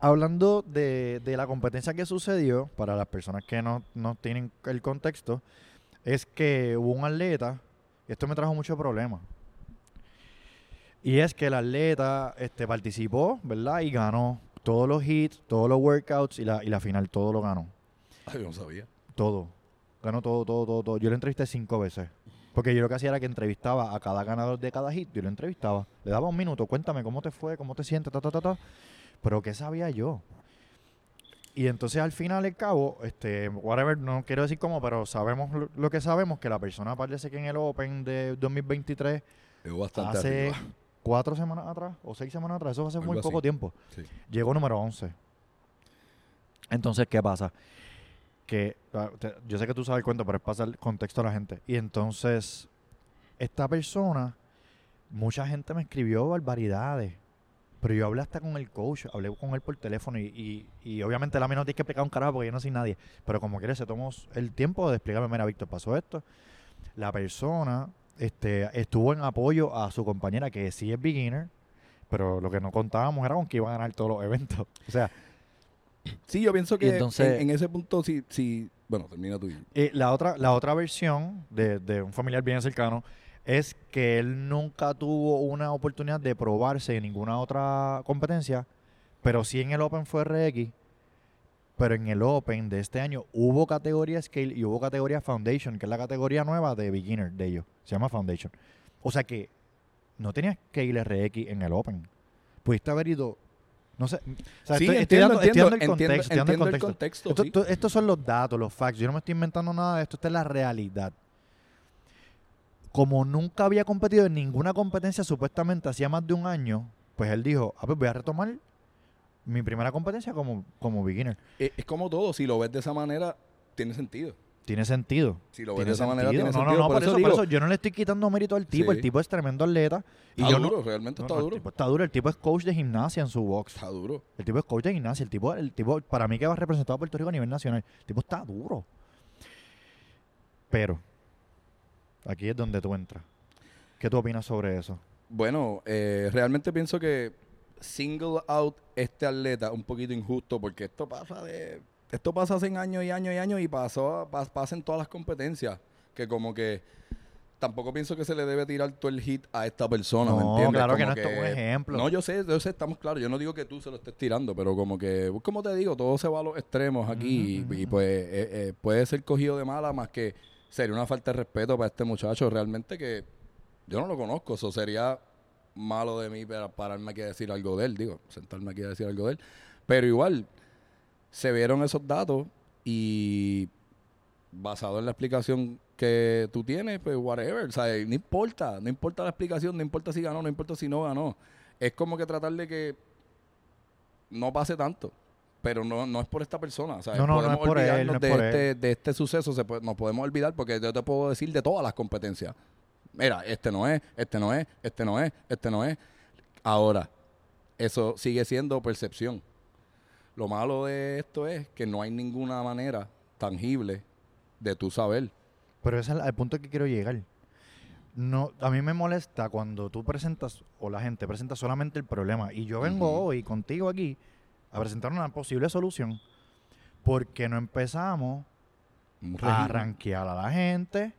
Hablando de, de la competencia que sucedió, para las personas que no, no tienen el contexto, es que hubo un atleta, y esto me trajo mucho problema. Y es que el atleta este, participó, ¿verdad? Y ganó todos los hits, todos los workouts y la, y la final, todo lo ganó. Ay, yo no sabía. Todo. Ganó todo, todo, todo, todo. Yo lo entrevisté cinco veces. Porque yo lo que hacía era que entrevistaba a cada ganador de cada hit. Yo lo entrevistaba. Le daba un minuto. Cuéntame cómo te fue, cómo te sientes, ta, ta, ta, ta. Pero ¿qué sabía yo? Y entonces al final, al cabo, este, whatever, no quiero decir cómo, pero sabemos lo, lo que sabemos, que la persona parece que en el Open de 2023, Llegó bastante hace arriba. Cuatro semanas atrás o seis semanas atrás, eso fue hace Algo muy así. poco tiempo, Sí. llegó número 11. Entonces, ¿qué pasa? Que ah, te- yo sé que tú sabes el cuento, pero es para el contexto a la gente. Y entonces, esta persona, mucha gente me escribió barbaridades. Pero yo hablé hasta con el coach, hablé con él por teléfono y, y, y obviamente la mí no tiene que explicar un carajo porque yo no soy nadie. Pero como quiere, se tomó el tiempo de explicarme, mira, Víctor, pasó esto. La persona este, estuvo en apoyo a su compañera que sí es beginner, pero lo que no contábamos era con que iba a ganar todos los eventos. [LAUGHS] O sea, Sí, yo pienso que entonces- en, en ese punto sí, sí. Bueno, termina tú. Eh, la, otra, la otra versión de, de un familiar bien cercano es que él nunca tuvo una oportunidad de probarse en ninguna otra competencia, pero sí en el Open fue RX. Pero en el Open de este año hubo categoría Scale y hubo categoría Foundation, que es la categoría nueva de Beginner de ellos. Se llama Foundation. O sea que no tenías que ir RX en el Open. Pudiste haber ido. No sé. O sea, Sí, estoy, entiendo, dando, estoy entiendo, dando el entiendo, contexto. estoy dando el entiendo el contexto. contexto, Esto- sí. to- estos son los datos, los facts. Yo no me estoy inventando nada de esto. Esta es la realidad. Como nunca había competido en ninguna competencia, supuestamente hacía más de un año, pues él dijo, ah, pues voy a retomar mi primera competencia como, como beginner. Es, es como todo, si lo ves de esa manera, tiene sentido. Tiene sentido. Si lo ves Tiene de esa manera, tiene no, sentido. no, no, por, eso, por digo, eso yo no le estoy quitando mérito al tipo. Sí. El tipo es tremendo atleta. Y está yo no- duro, realmente está duro. El tipo está duro. El tipo es coach de gimnasia en su box. Está duro. El tipo es coach de gimnasia. El tipo, el tipo, para mí que va a representar a Puerto Rico a nivel nacional. El tipo está duro. Pero, aquí es donde tú entras. ¿Qué tú opinas sobre eso? Bueno, eh, realmente pienso que single out este atleta un poquito injusto porque esto pasa de esto pasa hace años y años y años y pasó pa- pasa en todas las competencias que como que tampoco pienso que se le debe tirar todo el hit a esta persona, ¿me No, entiendes? claro que no, es un ejemplo. No, yo sé, yo sé, estamos claros. Yo no digo que tú se lo estés tirando, pero como que, como te digo, todo se va a los extremos aquí y, pues eh, eh, puede ser cogido de mala más que sería una falta de respeto para este muchacho realmente que yo no lo conozco, eso sería malo de mí para pararme aquí a decir algo de él, digo, sentarme aquí a decir algo de él, pero igual se vieron esos datos y basado en la explicación que tú tienes, pues whatever, o sea, no importa, no importa la explicación, no importa si ganó, no importa si no ganó, es como que tratar de que no pase tanto. Pero no, no es por esta persona. O sea, No, no, no podemos es por él, olvidarnos no es de, por este, de este suceso. Se puede- nos podemos olvidar porque yo te puedo decir de todas las competencias. Mira, este no es, este no es, este no es, este no es. Ahora, eso sigue siendo percepción. Lo malo de esto es que no hay ninguna manera tangible de tú saber. Pero ese es el, al punto que quiero llegar. no, a mí me molesta cuando tú presentas o la gente presenta solamente el problema y yo vengo hoy contigo aquí a presentar una posible solución porque no empezamos a rankear a la gente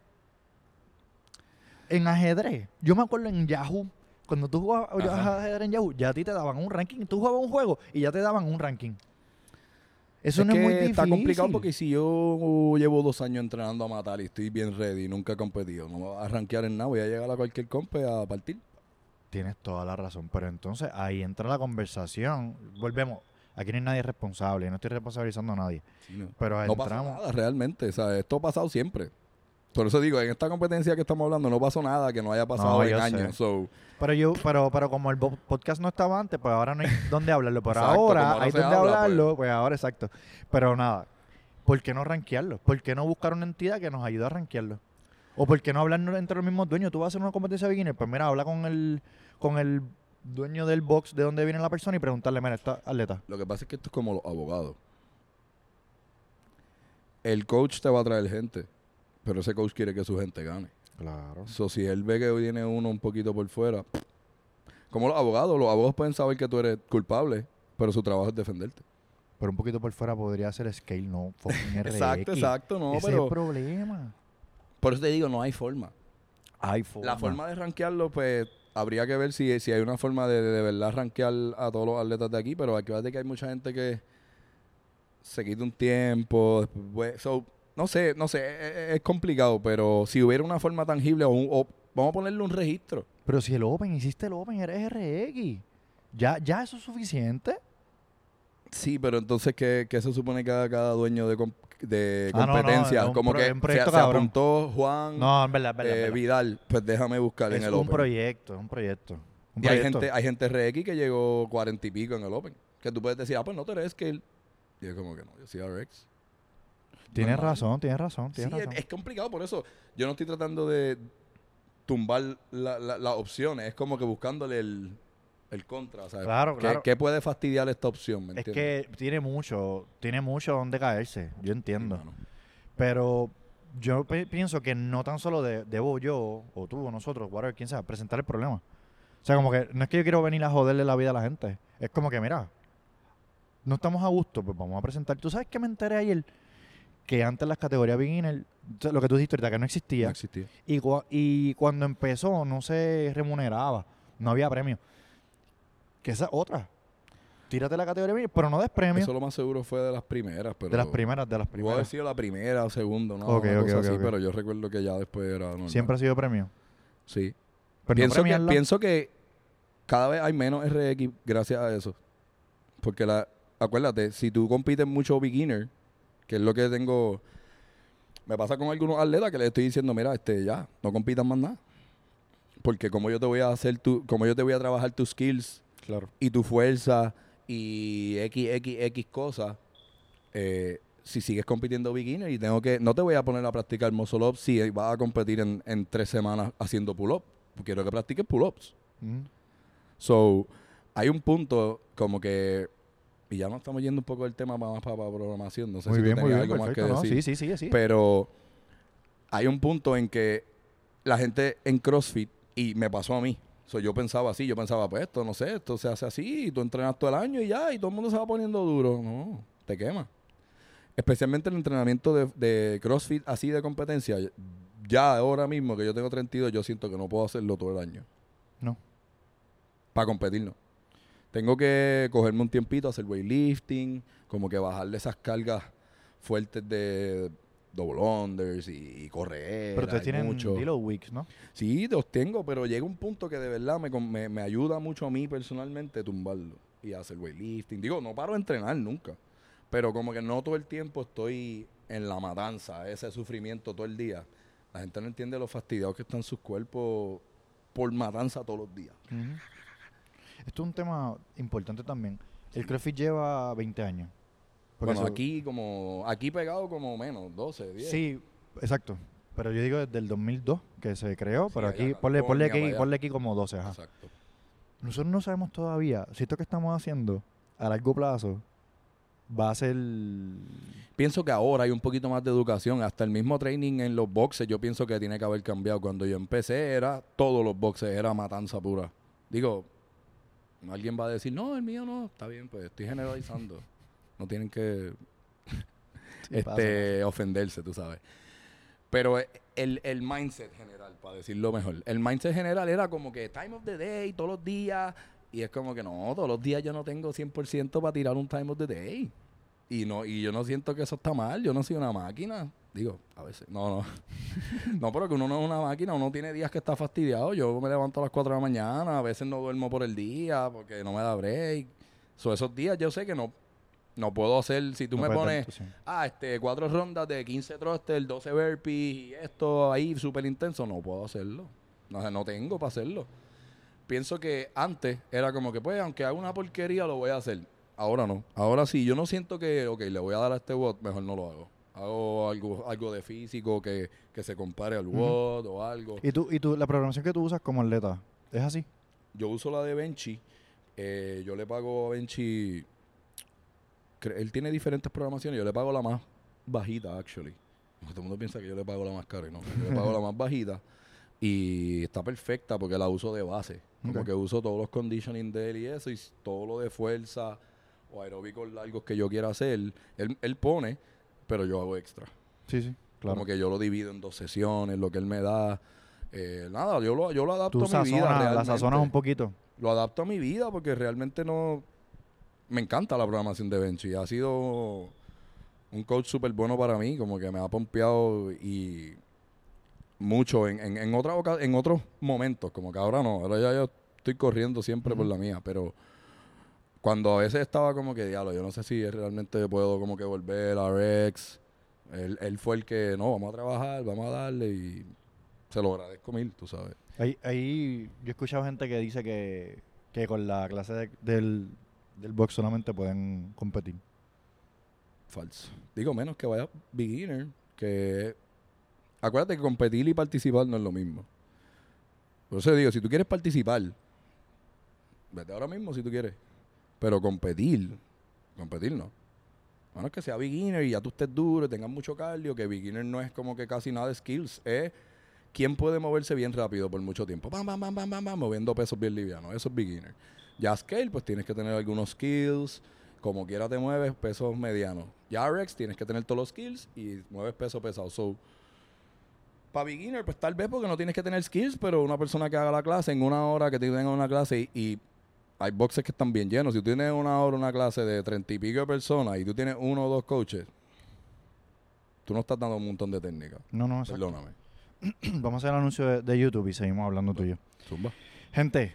en ajedrez. Yo me acuerdo en Yahoo, cuando tú jugabas Ajá. ajedrez en Yahoo, ya a ti te daban un ranking. Tú jugabas un juego y ya te daban un ranking. Eso es no que es muy difícil. está complicado porque si yo llevo dos años entrenando a matar y estoy bien ready y nunca he competido, no me voy a rankear en nada, voy a llegar a cualquier compe a partir. Tienes toda la razón, pero entonces ahí entra la conversación. Volvemos. Aquí no hay nadie responsable, no estoy responsabilizando a nadie. Sí, no. Pero No pasa entramos. nada realmente, o sea, esto ha pasado siempre. Por eso digo, en esta competencia que estamos hablando no pasó nada que no haya pasado No, en años. So, Pero yo, pero, pero como el podcast no estaba antes, pues ahora no hay [LAUGHS] dónde hablarlo. Pero Exacto, ahora ahora hay habla, hablarlo, pues. ahora exacto. Pero nada, ¿por qué no rankearlo? ¿Por qué no buscar una entidad que nos ayude a rankearlo? ¿O por qué no hablar entre los mismos dueños? Tú vas a hacer una competencia de beginner, pues mira, habla con el, con el dueño del box de dónde viene la persona y preguntarle, mira, esta atleta. lo que pasa es que esto es como los abogados. El coach te va a traer gente, pero ese coach quiere que su gente gane. Claro. So, si él ve que viene uno un poquito por fuera, como los abogados, los abogados pueden saber que tú eres culpable, pero su trabajo es defenderte. Pero un poquito por fuera podría ser scale, no fucking [LAUGHS] RX. Exacto, exacto, no, Ese es pero el problema. por eso te digo, no hay forma. Hay La forma de rankearlo, pues habría que ver si, si hay una forma de, de, verdad rankear a todos los atletas de aquí, pero acuérdate que hay mucha gente que se quita un tiempo, después, so, no sé, no sé, es, es- es complicado, pero si hubiera una forma tangible o, un- o vamos a ponerle un registro. Pero si el Open, hiciste el Open, eres RX. ¿Ya, ya eso es suficiente? Sí, pero entonces, ¿qué, qué se supone que haga cada dueño de, com- de Ah, no, no, competencia? es Como pro- que se, proyecto se apuntó Juan No, en verdad, en verdad. eh, en verdad. Vidal, pues déjame buscar en es el un Open. proyecto, es un proyecto. Un Y hay proyecto. gente, hay gente RX que llegó cuarenta y pico en el Open. Que tú puedes decir, ah, pues no te eres que él. Y es como que no, yo soy RX. Tienes normal. razón, tienes razón, Sí, tienes es, razón. es complicado, por eso yo no estoy tratando de tumbar la- la- las opciones. Es como que buscándole el, el contra, ¿sabes? Claro, ¿Qué, claro. qué puede fastidiar esta opción? ¿me Es entiendes? que tiene mucho, tiene mucho donde caerse, yo Sí, entiendo. Pero yo pienso que no tan solo de- debo yo, o tú, o nosotros, whatever, quien sea, presentar el problema. O sea, como que no es que yo quiero venir a joderle la vida a la gente. Es como que, mira, no estamos a gusto, pues vamos a presentar. ¿Tú sabes que me enteré ayer? Que antes las categorías beginner, lo que tú dijiste ahorita, que no existía. No existía. Y, cua- y cuando empezó no se remuneraba, no había premio. Que esa es otra. Tírate la categoría beginner, pero no des premio. Eso lo más seguro fue de las primeras. Pero de las primeras, de las Pudo haber primeras. sido la primera o segunda, ¿no? Ok, Una ok, cosa ok, así, ok. pero yo recuerdo que ya después era normal. Siempre ha sido premio. Sí. Pero no pienso, que, premiarla. pienso que cada vez hay menos RX gracias a eso. Porque la, acuérdate, si tú compites mucho beginner, que es lo que tengo, me pasa con algunos atletas que les estoy diciendo, mira, este ya, no compitas más nada. Porque como yo te voy a hacer tu, como yo te voy a trabajar tus skills Claro. y tu fuerza y X, X, X cosas, eh, si sigues compitiendo beginner y tengo que, no te voy a poner a practicar muscle si vas a competir en, en tres semanas haciendo pull-up. Quiero que practiques pull-ups. Mm. So, hay un punto como que, y ya nos estamos yendo un poco del tema más para, para programación, no sé Muy si bien, tú muy tenías bien, algo más que decir. Sí, sí, sí, sí. Pero hay un punto en que la gente en CrossFit, y me pasó a mí, so, yo pensaba así, yo pensaba, pues esto, no sé, esto se hace así, y tú entrenas todo el año y ya, y todo el mundo se va poniendo duro. No, te quema. Especialmente el entrenamiento de, de CrossFit así de competencia, ya ahora mismo que yo tengo 32, yo siento que no puedo hacerlo todo el año. No. Para competir, no. Tengo que cogerme un tiempito, hacer weightlifting, como que bajarle esas cargas fuertes de double unders y, y correr. Pero ustedes tienen mucho. Dilo Weeks, ¿no? Sí, los tengo, pero llega un punto que de verdad me, me, me ayuda mucho a mí personalmente tumbarlo y hacer weightlifting. Digo, no paro de entrenar nunca, pero como que no todo el tiempo estoy en la matanza, ese sufrimiento todo el día. La gente no entiende lo fastidiados que están sus cuerpos por matanza todos los días. Esto es un tema importante también. El CrossFit lleva 20 años. Porque bueno, eso- aquí como aquí pegado como menos, 12, 10. Sí, exacto. Pero yo digo desde el 2002 que se creó, Sí, pero allá aquí, ponle, ponle, aquí, ponle aquí como 12, ajá. Exacto. Nosotros no sabemos todavía si esto que estamos haciendo a largo plazo va a ser... Pienso que ahora hay un poquito más de educación. Hasta el mismo training en los boxes yo pienso que tiene que haber cambiado. Cuando yo empecé era todos los boxes, era matanza pura. Digo, alguien va a decir, no, el mío no. Está bien, pues estoy generalizando. no tienen que [LAUGHS] este, ofenderse, tú sabes. Pero el, el mindset general, para decirlo mejor, el mindset general era como que time of the day, todos los días. Y es como que no, todos los días yo no tengo 100% para tirar un time of the day. Y no y yo no siento que eso está mal. Yo no soy una máquina. Digo, a veces. No, no. [LAUGHS] no, pero que uno no es una máquina. Uno tiene días que está fastidiado. Yo me levanto a las 4 de la mañana. A veces no duermo por el día porque no me da break. So, esos días yo sé que no, no puedo hacer. Si tú me pones, ah, este, cuatro rondas de 15 thrusters, 12 burpees y esto ahí súper intenso, no puedo hacerlo. No, no tengo para hacerlo. Pienso que antes era como que, pues, aunque haga una porquería, lo voy a hacer Ahora no. Ahora sí, yo no siento que, ok, le voy a dar a este bot, mejor no lo hago. Hago algo, algo de físico que, se compare al bot o algo. ¿Y tú, ¿Y tú, la programación que tú usas como atleta, es así? Yo uso la de Benchy. Eh, yo le pago a Benchy... Él tiene diferentes programaciones. Yo le pago la más bajita, actually. Todo el mundo piensa que yo le pago la más cara y no. Yo le pago la más [LAUGHS] bajita. Y está perfecta porque la uso de base. Como que uso todos los conditioning de él y eso. Y todo lo de fuerza o aeróbicos largos que yo quiera hacer, él, él pone, pero yo hago extra. Sí, sí, claro. Como que yo lo divido en dos sesiones, lo que él me da. Eh, nada, yo lo, yo lo adapto a mi vida. Realmente. La sazonas un poquito. Lo adapto a mi vida porque realmente no. Me encanta la programación de Benchy. Ha sido un coach súper bueno para mí, como que me ha pompeado y mucho en, en, en, otra en otros momentos, como que ahora no, ahora ya yo estoy corriendo siempre por la mía, pero cuando a veces estaba como que, diablo, yo no sé si realmente puedo como que volver a Rex. Él, él fue el que, no, vamos a trabajar, vamos a darle y se lo agradezco mil, tú sabes. Ahí, ahí yo he escuchado gente que dice que, que con la clase del, del box solamente pueden competir. Falso. Digo, menos que vaya beginner, que... Acuérdate que competir y participar no es lo mismo. Por eso digo, si tú quieres participar, vete ahora mismo si tú quieres. Pero competir, competir no. Bueno, es que sea beginner y ya tú estés duro y tengas mucho cardio, que beginner no es como que casi nada de skills, es quién puede moverse bien rápido por mucho tiempo. Bam, bam, bam, bam, bam, moviendo pesos bien livianos. Eso es beginner. Ya scale, pues tienes que tener algunos skills. Como quiera te mueves, pesos medianos. Ya Rex, tienes que tener todos los skills y mueves peso pesado. So, para beginner, pues tal vez porque no tienes que tener skills, pero una persona que haga la clase en una hora que te tenga una clase y hay boxes que están bien llenos. Si tú tienes una hora, una clase de treinta y pico de personas y tú tienes uno o dos coaches, tú no estás dando un montón de técnicas. No, no, Perdóname. [CLEARS THROAT] Vamos a hacer el anuncio de, YouTube y seguimos hablando tuyo. Zumba. Gente,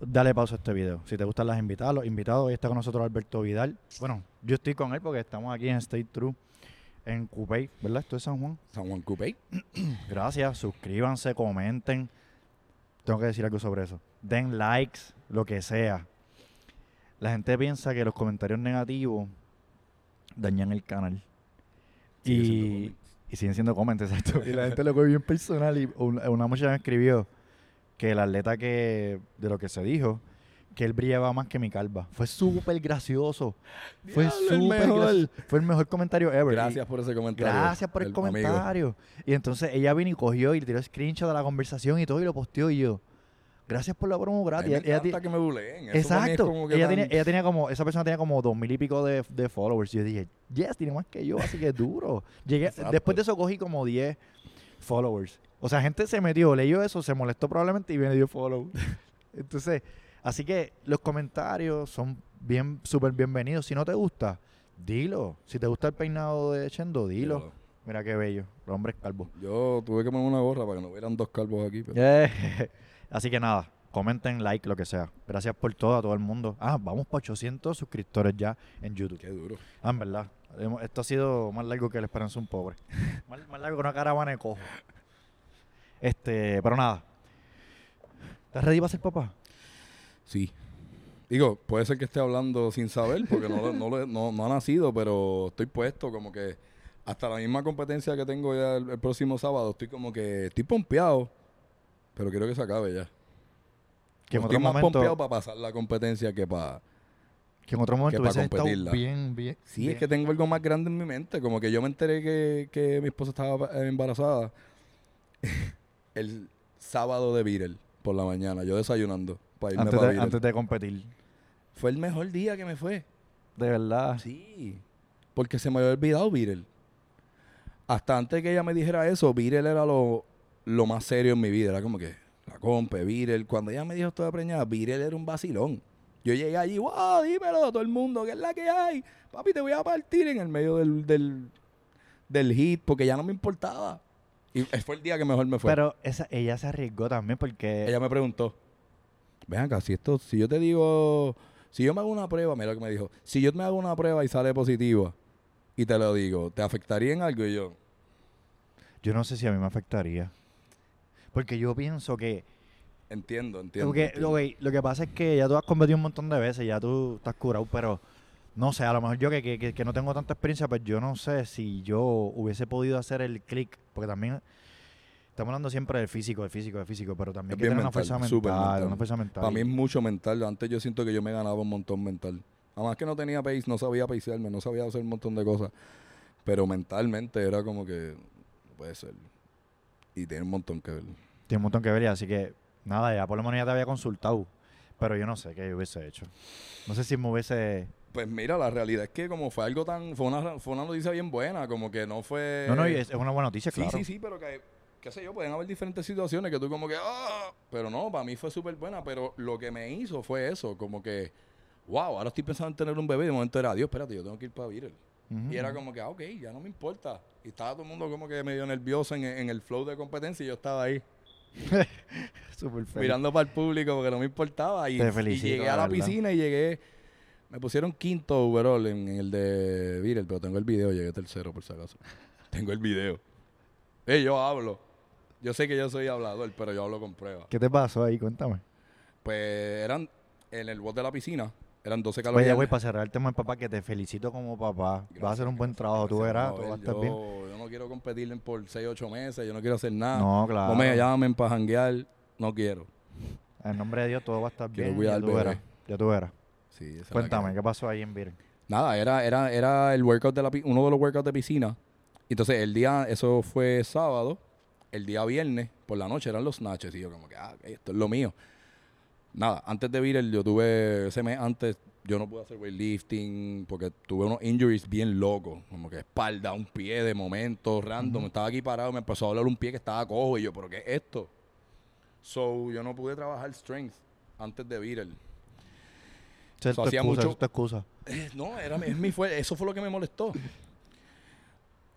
dale pausa a este video. Si te gustan las invitadas, los invitados, hoy está con nosotros Alberto Vidal. Bueno, yo estoy con él porque estamos aquí en State True, en Cupey, ¿verdad? Esto es San Juan. San Juan Cupey. [CLEARS THROAT] Gracias, suscríbanse, comenten. Tengo que decir algo sobre eso. Den likes, lo que sea. La gente piensa que los comentarios negativos dañan el canal. y, siguen siendo comments, [LAUGHS] exacto. y la gente lo coge bien personal. Y una, muchacha me escribió que el atleta que de lo que se dijo, que él brillaba más que mi calva. Fue súper gracioso. Fue súper Fue el mejor comentario ever. Gracias por ese comentario. Gracias por el, comentario. Y entonces ella vino y cogió y tiró screenshot de la conversación y todo y lo posteó y yo. Gracias por la promo gratis. Me ella, que me buleen. Exacto. ella, tenía, ella tenía como, esa persona tenía como dos mil y pico de, de followers. Y yo dije, yes, tiene más que yo, así que es duro. Llegué, después de eso cogí como 10 followers. O sea, gente se metió, leyó eso, se molestó probablemente y me dio follow. [LAUGHS] Entonces, así que los comentarios son bien, súper bienvenidos. Si no te gusta, dilo. Si te gusta el peinado de Chendo, dilo. Mira qué bello, los hombres calvos. Yo tuve que poner una gorra para que no hubieran dos calvos aquí. Pero... [LAUGHS] Así que nada, comenten, like, lo que sea. Gracias por todo a todo el mundo. Ah, vamos para 800 suscriptores ya en YouTube. Qué duro. Ah, en verdad. Esto ha sido más largo que la esperanza un pobre. [LAUGHS] más, largo que una caravana de cojo. Este, pero nada. ¿Estás ready para ser papá? Sí. Digo, puede ser que esté hablando sin saber, porque no, no, ha nacido, pero estoy puesto como que hasta la misma competencia que tengo ya el próximo sábado, estoy como que estoy pompeado pero quiero que se acabe ya. Que en otro momento, más pompeado para pasar la competencia que para... Que en otro momento que pa' hubiese estado competirla. bien, bien. Sí, bien. es que tengo algo más grande en mi mente. Como que yo me enteré que, que mi esposa estaba eh, embarazada [LAUGHS] el sábado de Beatle por la mañana, yo desayunando para irme antes, para de, antes de competir. Fue el mejor día que me fue. De verdad. Sí, porque se me había olvidado Beatle. Hasta antes que ella me dijera eso, Beatle era lo, lo más serio en mi vida. Era como que la compa, Beatle. Cuando ella me dijo estoy preñada, Beatle era un vacilón. Yo llegué allí, wow, dímelo a todo el mundo, que es la que hay? Papi, te voy a partir en el medio del, del, del hit, porque ya no me importaba. Y fue el día que mejor me fue. Pero esa, ella se arriesgó también porque... ella me preguntó, ven acá, si esto, si yo te digo, si yo me hago una prueba, mira lo que me dijo, si yo me hago una prueba y sale positiva, y te lo digo, ¿te afectaría en algo? Y yo, Yo no sé si a mí me afectaría. Porque yo pienso que... entiendo, entiendo. Porque, entiendo. ok, lo que pasa es que ya tú has competido un montón de veces, ya tú estás curado, pero no sé, a lo mejor yo que, que, que- que no tengo tanta experiencia, pues yo no sé si yo hubiese podido hacer el click, porque también estamos hablando siempre del físico, del físico, del físico, pero también Es que tener una mental, fuerza mental, mental. una fuerza mental. Para mí es mucho mental. Antes yo siento que yo me ganaba un montón mental. Además que no tenía pace, no sabía pacearme, no sabía hacer un montón de cosas. Pero mentalmente era como que no puede ser. Y tiene un montón que ver. Tiene un montón que ver, y así que nada, ya por lo menos ya te había consultado, pero yo no sé qué yo hubiese hecho. No sé si me hubiese... Pues mira, la realidad es que como fue algo tan, fue una, fue una noticia bien buena, como que no fue... No, no, y es, es una buena noticia, Sí, claro. sí, sí, pero que, qué sé yo, pueden haber diferentes situaciones que tú como que, ah, pero no, para mí fue súper buena, pero lo que me hizo fue eso, como que, wow, ahora estoy pensando en tener un bebé y de momento era, Dios, espérate, yo tengo que ir para Y era como que, ah, ok, ya no me importa. Y estaba todo el mundo como que medio nervioso en, en el flow de competencia y yo estaba ahí [LAUGHS] feliz. mirando para el público porque no me importaba. Y, Te y felicito, llegué a la piscina y llegué, me pusieron quinto overall en, en el de Beatle, pero tengo el video, llegué tercero por si acaso. [LAUGHS] tengo el video. Eh, yo hablo. Yo sé que yo soy hablador, pero yo hablo con pruebas. ¿Qué te pasó ahí? Cuéntame. Pues eran en el bot de la piscina, eran 12 Oye, calorías. güey, para cerrar el tema del papá, que te felicito como papá. Vas a hacer un buen trabajo, tú verás, todo va a estar yo, bien. yo no quiero competir por 6, 8 meses, yo no quiero hacer nada. No, claro. No me llamen para janguear, no quiero. En nombre de Dios, todo va a estar Quiero bien. cuidar Ya tú verás. Ya tú verás. Sí, Cuéntame, ¿qué pasó ahí en Viren? Nada, era, era, era el workout de la uno de los workouts de piscina. Entonces, el día, eso fue sábado. El día viernes, por la noche, eran los snatches. Y yo, como que, ah, esto es lo mío. Nada, antes de Viral, yo tuve, ese mes antes, yo no pude hacer weightlifting porque tuve unos injuries bien locos. Como que espalda, un pie de momento, random. Estaba aquí parado, me empezó a hablar un pie que estaba cojo. Y yo, ¿pero qué es esto? So, yo no pude trabajar strength antes de Viral. So, hacía excusa, mucho- excusa. Eh, No, era, mi- es mi fue, eso fue lo que me molestó.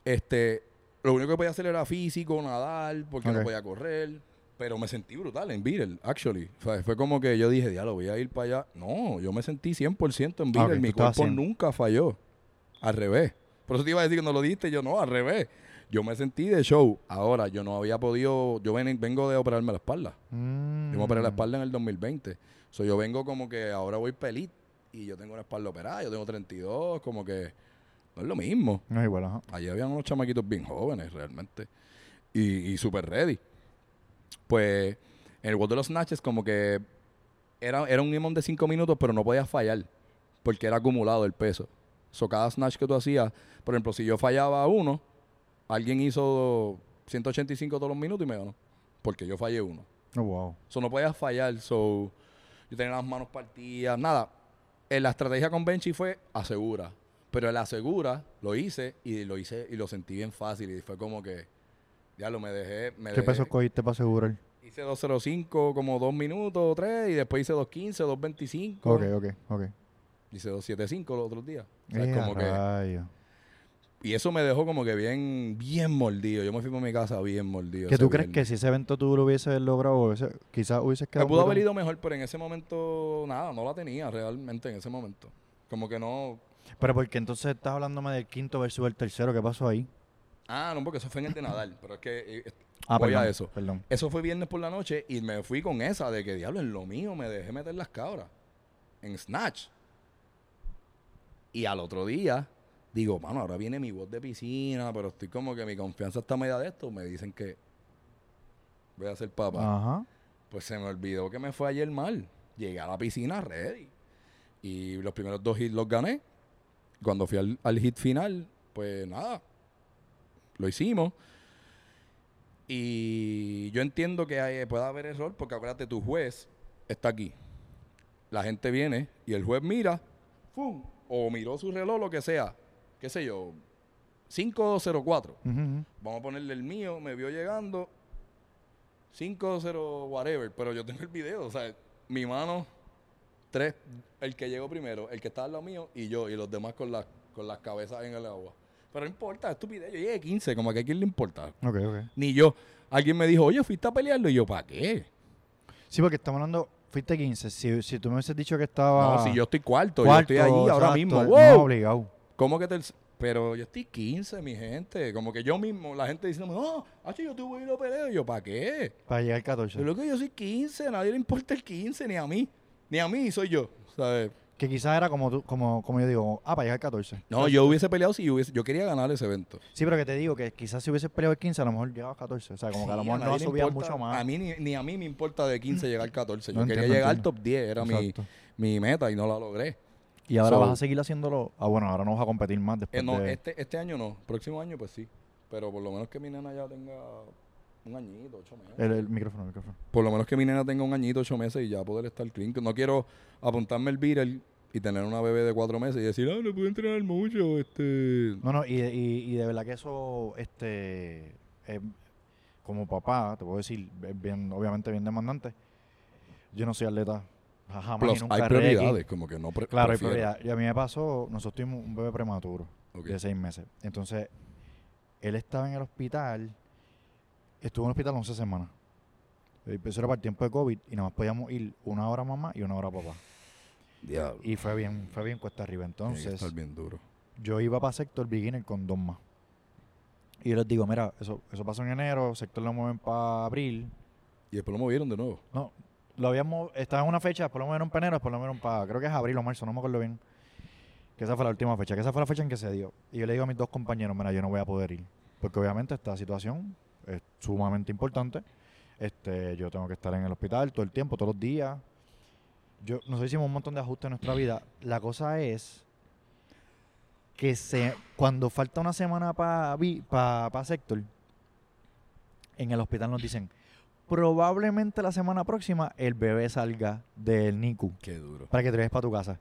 Este, lo único que podía hacer era físico, nadar, porque no podía correr. Pero me sentí brutal en Beatle, actually. O sea, fue como que yo dije, diablo, voy a ir para allá. No, yo me sentí 100% en Beatle. ok, Mi cuerpo 100. nunca falló. Al revés. Por eso te iba a decir que no lo diste. Yo, no, al revés. Yo me sentí de show. Ahora, yo no había podido... Yo ven- vengo de operarme la espalda. Yo me operé la Mm. espalda en el 2020. So, yo vengo como que ahora voy pelit y yo tengo una espalda operada, yo tengo 32, como que no es lo mismo. No es igual, ajá. Allí habían unos chamaquitos bien jóvenes realmente y, y super ready. Pues en el World de los Snatches como que era, era un imón de 5 minutos, pero no podías fallar porque era acumulado el peso. So, cada snatch que tú hacías, por ejemplo, si yo fallaba uno, alguien hizo 185 todos los minutos y me ganó. Porque yo fallé uno. Oh, wow. So, no podías fallar. So, yo tenía las manos partidas. Nada. La estrategia con Benchy fue asegura. Pero el asegura lo hice y lo hice y lo sentí bien fácil. Y fue como que, ya lo me dejé. Me ¿Qué dejé- peso cogiste para asegurar? Hice 205 como dos minutos o tres. Y después hice 215, 225. Ok, ok, ok. Hice 275 los otros días. O sea, Eh, como que, y eso me dejó como que bien, bien mordido. Yo me fui para mi casa bien mordido. ¿Que tú crees que si ese evento tú lo hubieses logrado, quizás hubieses Me quedado... pudo un haber ido mejor, pero en ese momento, nada, no la tenía realmente en ese momento. Como que no. Pero porque entonces estás hablándome del quinto versus el tercero, ¿qué pasó ahí? Ah, no, porque eso fue en el de Nadal. Pero es que eh, Ah, Voy a perdón, eso. Perdón. eso fue viernes por la noche y me fui con esa de que diablo, en lo mío me dejé meter las cabras. En Snatch. Y al otro día, digo, mano, ahora viene mi voz de piscina, pero estoy como que mi confianza está media de esto. Me dicen que voy a ser papá. Ajá. Pues se me olvidó que me fue ayer mal. Llegué a la piscina ready. Y los primeros dos hits los gané. Cuando fui al, al hit final, pues nada, lo hicimos. Y yo entiendo que hay- puede haber error porque acuérdate, tu juez está aquí. La gente viene y el juez mira, ¡fum! o miró su reloj, lo que sea, qué sé yo, 504. Ujú, ujú. Vamos a ponerle el mío, me vio llegando 5-0 whatever, pero yo tengo el video, o sea, mi mano, tres, el que llegó primero, el que está al lado mío y yo, y los demás con, las con las cabezas en el agua. Pero no importa, estupidez, yo llegué 15, como que a quién le importa. Ok, ok. Ni yo. Alguien me dijo, oye, fuiste a pelearlo, y yo, ¿para qué? Sí, porque estamos hablando, fuiste 15. Si, si tú me hubieses dicho que estaba. No, si yo estoy cuarto, cuarto, yo estoy allí ahora mismo. No, ¡Wow! obligado. ¿Cómo que te.? Pero yo estoy 15, mi gente. Como que yo mismo, la gente diciendo, no, hacho, yo te voy a ir a pelear. Y yo, ¿para qué? Para llegar al 14. Yo lo que yo soy 15, a nadie le importa el 15, ni a mí. Ni a mí soy yo. ¿sabes? Que quizás era como tú, como, como yo digo, ah, para llegar al 14. No, yo hubiese peleado si yo hubiese. Yo quería ganar ese evento. Sí, pero que te digo que quizás si hubieses peleado el 15, a lo mejor llegabas al 14. O sea, como que a lo Sí, mejor no importa. mucho más. A mí ni, ni a mí me importa de 15 llegar al 14. Yo No, quería entiendo, llegar al top 10, era mi, mi meta y no la logré. Y ahora So- vas a seguir haciéndolo. Ah, bueno, ahora no vas a competir más después Eh, no, de... este, este año no. Próximo año, pues sí. Pero por lo menos que mi nena ya tenga un añito, ocho meses. el, el micrófono, el micrófono. Por lo menos que mi nena tenga un añito, ocho meses y ya poder estar clean. No quiero apuntarme el viral y tener una bebé de cuatro meses y decir, ah, no puedo entrenar mucho. Este... No, no, y, y, y de verdad que eso, este, eh, como papá, te puedo decir, bien, obviamente bien demandante. Yo no soy atleta, jamás Plus, nunca hay prioridades, como que no pre- Claro, hay prefiero. prioridad. Y a mí me pasó, nosotros tuvimos un bebé prematuro de seis meses. Entonces, él estaba en el hospital, estuvo en el hospital 11 semanas. Eso era para el tiempo de COVID y nada más podíamos ir una hora mamá y una hora papá. Diablo. Y fue bien, fue bien cuesta arriba. Entonces, estar bien duro. yo iba para sector beginner con dos más. Y yo les digo, mira, eso, eso pasó en enero, sector lo mueven para abril. Y después lo movieron de nuevo. No, lo habíamos, estaba en una fecha, después lo movieron para enero, después lo movieron para, creo que es abril o marzo, no me acuerdo bien. Que esa fue la última fecha, que esa fue la fecha en que se dio. Y yo le digo a mis dos compañeros, mira, yo no voy a poder ir. Porque obviamente esta situación es sumamente importante. Este, yo tengo que estar en el hospital todo el tiempo, todos los días. Yo, nosotros hicimos un montón de ajustes en nuestra vida. La cosa es que se, cuando falta una semana para pa, sector, en el hospital nos dicen, probablemente la semana próxima el bebé salga del NICU Qué duro. para que te vayas para tu casa.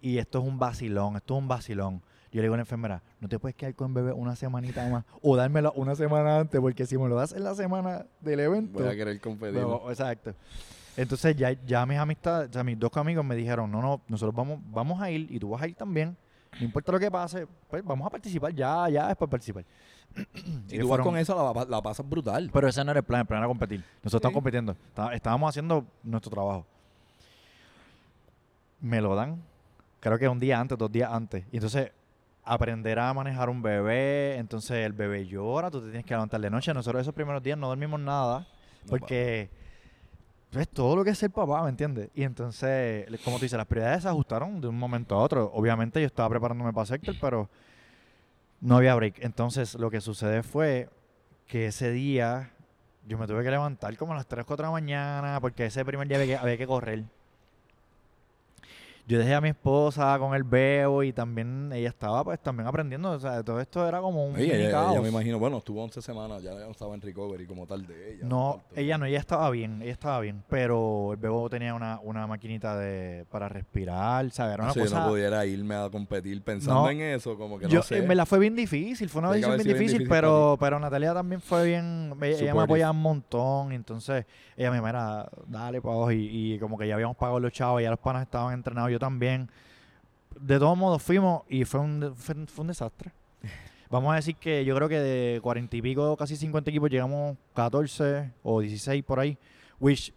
Y esto es un vacilón, esto es un vacilón. Yo le digo a la enfermera, no te puedes quedar con el bebé una semanita más o dármelo una semana antes, porque si me lo das en la semana del evento, Voy a querer competir. no, exacto. Entonces ya, ya mis amistades, o sea, mis dos amigos me dijeron, no, no, nosotros vamos, vamos a ir y tú vas a ir también. No importa lo que pase, pues vamos a participar, ya, ya es para participar. [CLEARS THROAT] Si Ellos tú vas con esa, la, pa- la pasas brutal. pero ese no era el plan, el plan era competir. Nosotros Sí. estamos compitiendo. Está- Estábamos haciendo nuestro trabajo. Me lo dan, creo que un día antes, dos días antes. Y entonces, aprender a manejar un bebé, entonces el bebé llora, tú te tienes que levantar de noche. Nosotros esos primeros días no dormimos nada, porque es todo lo que es ser papá, ¿me entiendes? Y entonces, como tú dices, las prioridades se ajustaron de un momento a otro. Obviamente yo estaba preparándome para sector, pero no había break. Entonces, lo que sucede fue que ese día yo me tuve que levantar como a las 3, 4 de la mañana, porque ese primer día había que correr. Yo dejé a mi esposa con el bebo y también ella estaba pues también aprendiendo. O sea, todo esto era como un ella, ella caos. me imagino, bueno, estuvo 11 semanas, ya no estaba en recovery como tal de ella. No, ella no, ella estaba bien, ella estaba bien, pero el bebo tenía una, una maquinita de para respirar, ¿sabes? Era una No sé, yo cosa... no pudiera irme a competir pensando No. en eso, como que yo, no sé. en verdad fue bien difícil, fue una decisión bien bien difícil, pero, pero Natalia también fue bien, ella, ella me apoyaba un montón, entonces ella me mira, dale para abajo, y, y como que ya habíamos pagado los chavos, ya los panas estaban entrenados, yo también. De todos modos fuimos y fue un, fue, fue un desastre. [LAUGHS] Vamos a decir que yo creo que de cuarenta y pico, casi 50 equipos, llegamos 14 o 16 por ahí, which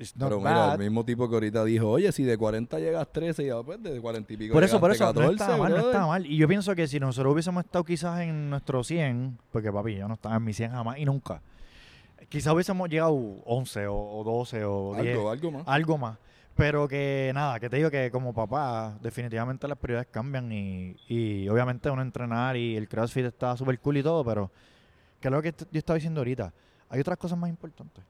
is not Pero mira, bad. el mismo tipo que ahorita dijo, oye, si de 40 llegas 13, ya pues de 40 y pico Por eso, por eso, llegaste no 14, está mal, no está mal. Y yo pienso que si nosotros hubiésemos estado quizás en nuestro 100, porque papi, yo no estaba en mi 100 jamás y nunca, quizás hubiésemos llegado 11 o, o 12 o 10, Algo, algo más. algo más. Pero que nada, que te digo que como papá, definitivamente las prioridades cambian y, y obviamente uno entrenar y el CrossFit está súper cool y todo, pero que es lo que yo estaba diciendo ahorita, hay otras cosas más importantes.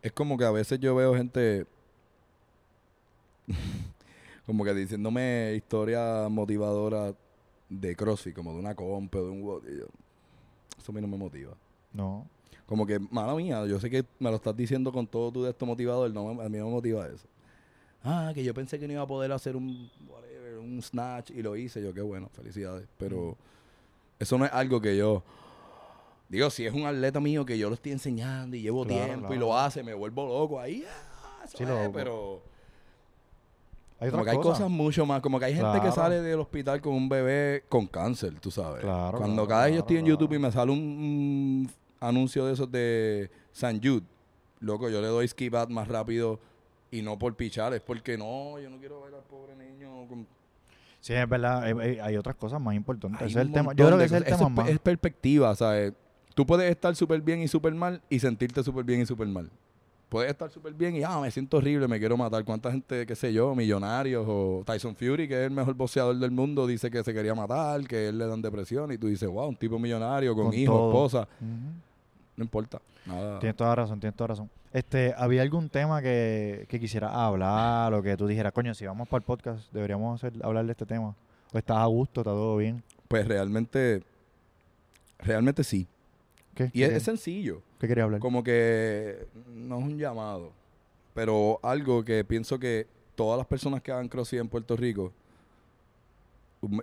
Es como que a veces yo veo gente [LAUGHS] como que diciéndome historias motivadoras de CrossFit, como de una compa, de un yo, Eso a mí no me motiva. No. Como que, mala mía, yo sé que me lo estás diciendo con todo tu de esto motivador, no, a mí no me motiva eso. Ah, que yo pensé que no iba a poder hacer un, whatever, un snatch y lo hice. Yo, qué bueno, felicidades. Pero eso no es algo que yo... Digo, si es un atleta mío que yo lo estoy enseñando y llevo Claro, tiempo y lo hace, me vuelvo loco ahí. ah, Sí, es, loco. pero... Hay Como que hay cosas. cosas mucho más. Como que hay gente que sale del hospital con un bebé con cáncer, tú sabes. Claro, Cuando cada vez yo estoy en YouTube y me sale un, un anuncio de esos de San Jude, loco, yo le doy skip ad más rápido y no por pichar, es porque no, yo no quiero ver al pobre niño. con- Sí, es verdad. hay- hay, hay otras cosas más importantes. Ese es el tema. Yo creo que ese es el tema Eso más. es, es perspectiva, ¿sabes? Tú puedes estar súper bien y súper mal y sentirte súper bien y súper mal. Puedes estar súper bien y, ah, me siento horrible, me quiero matar. ¿Cuánta gente, qué sé yo, millonarios o Tyson Fury, que es el mejor boxeador del mundo, dice que se quería matar, que él le dan depresión y tú dices, wow, un tipo millonario con, Con hijos, esposa. Ujú. No importa. Nada. Tienes toda razón, tienes toda razón. Este, ¿había algún tema que, que quisieras hablar o que tú dijeras, coño, si vamos para el podcast, deberíamos hacer, hablar de este tema? ¿O estás a gusto, está todo bien? Pues realmente, realmente sí. ¿Qué? Y es, ¿Qué, es sencillo. qué querías hablar? Como que no es un llamado, pero algo que pienso que todas las personas que hagan CrossFit en Puerto Rico,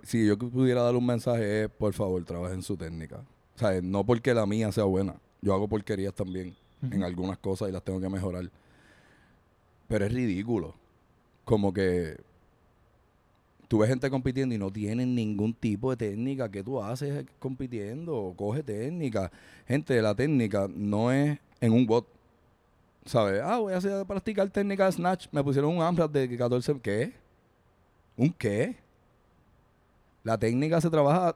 si yo pudiera dar un mensaje es, por favor, trabajen su técnica. O sea, no porque la mía sea buena. Yo hago porquerías también en algunas cosas y las tengo que mejorar. Pero es ridículo. Como que tú ves gente compitiendo y no tienen ningún tipo de técnica. ¿Qué tú haces compitiendo? Coge técnica. Gente, la técnica no es en un bot. ¿Sabes? Ah, voy a hacer, practicar técnica de snatch. Me pusieron un AMRAP de 14. ¿Qué? ¿Un qué? La técnica se trabaja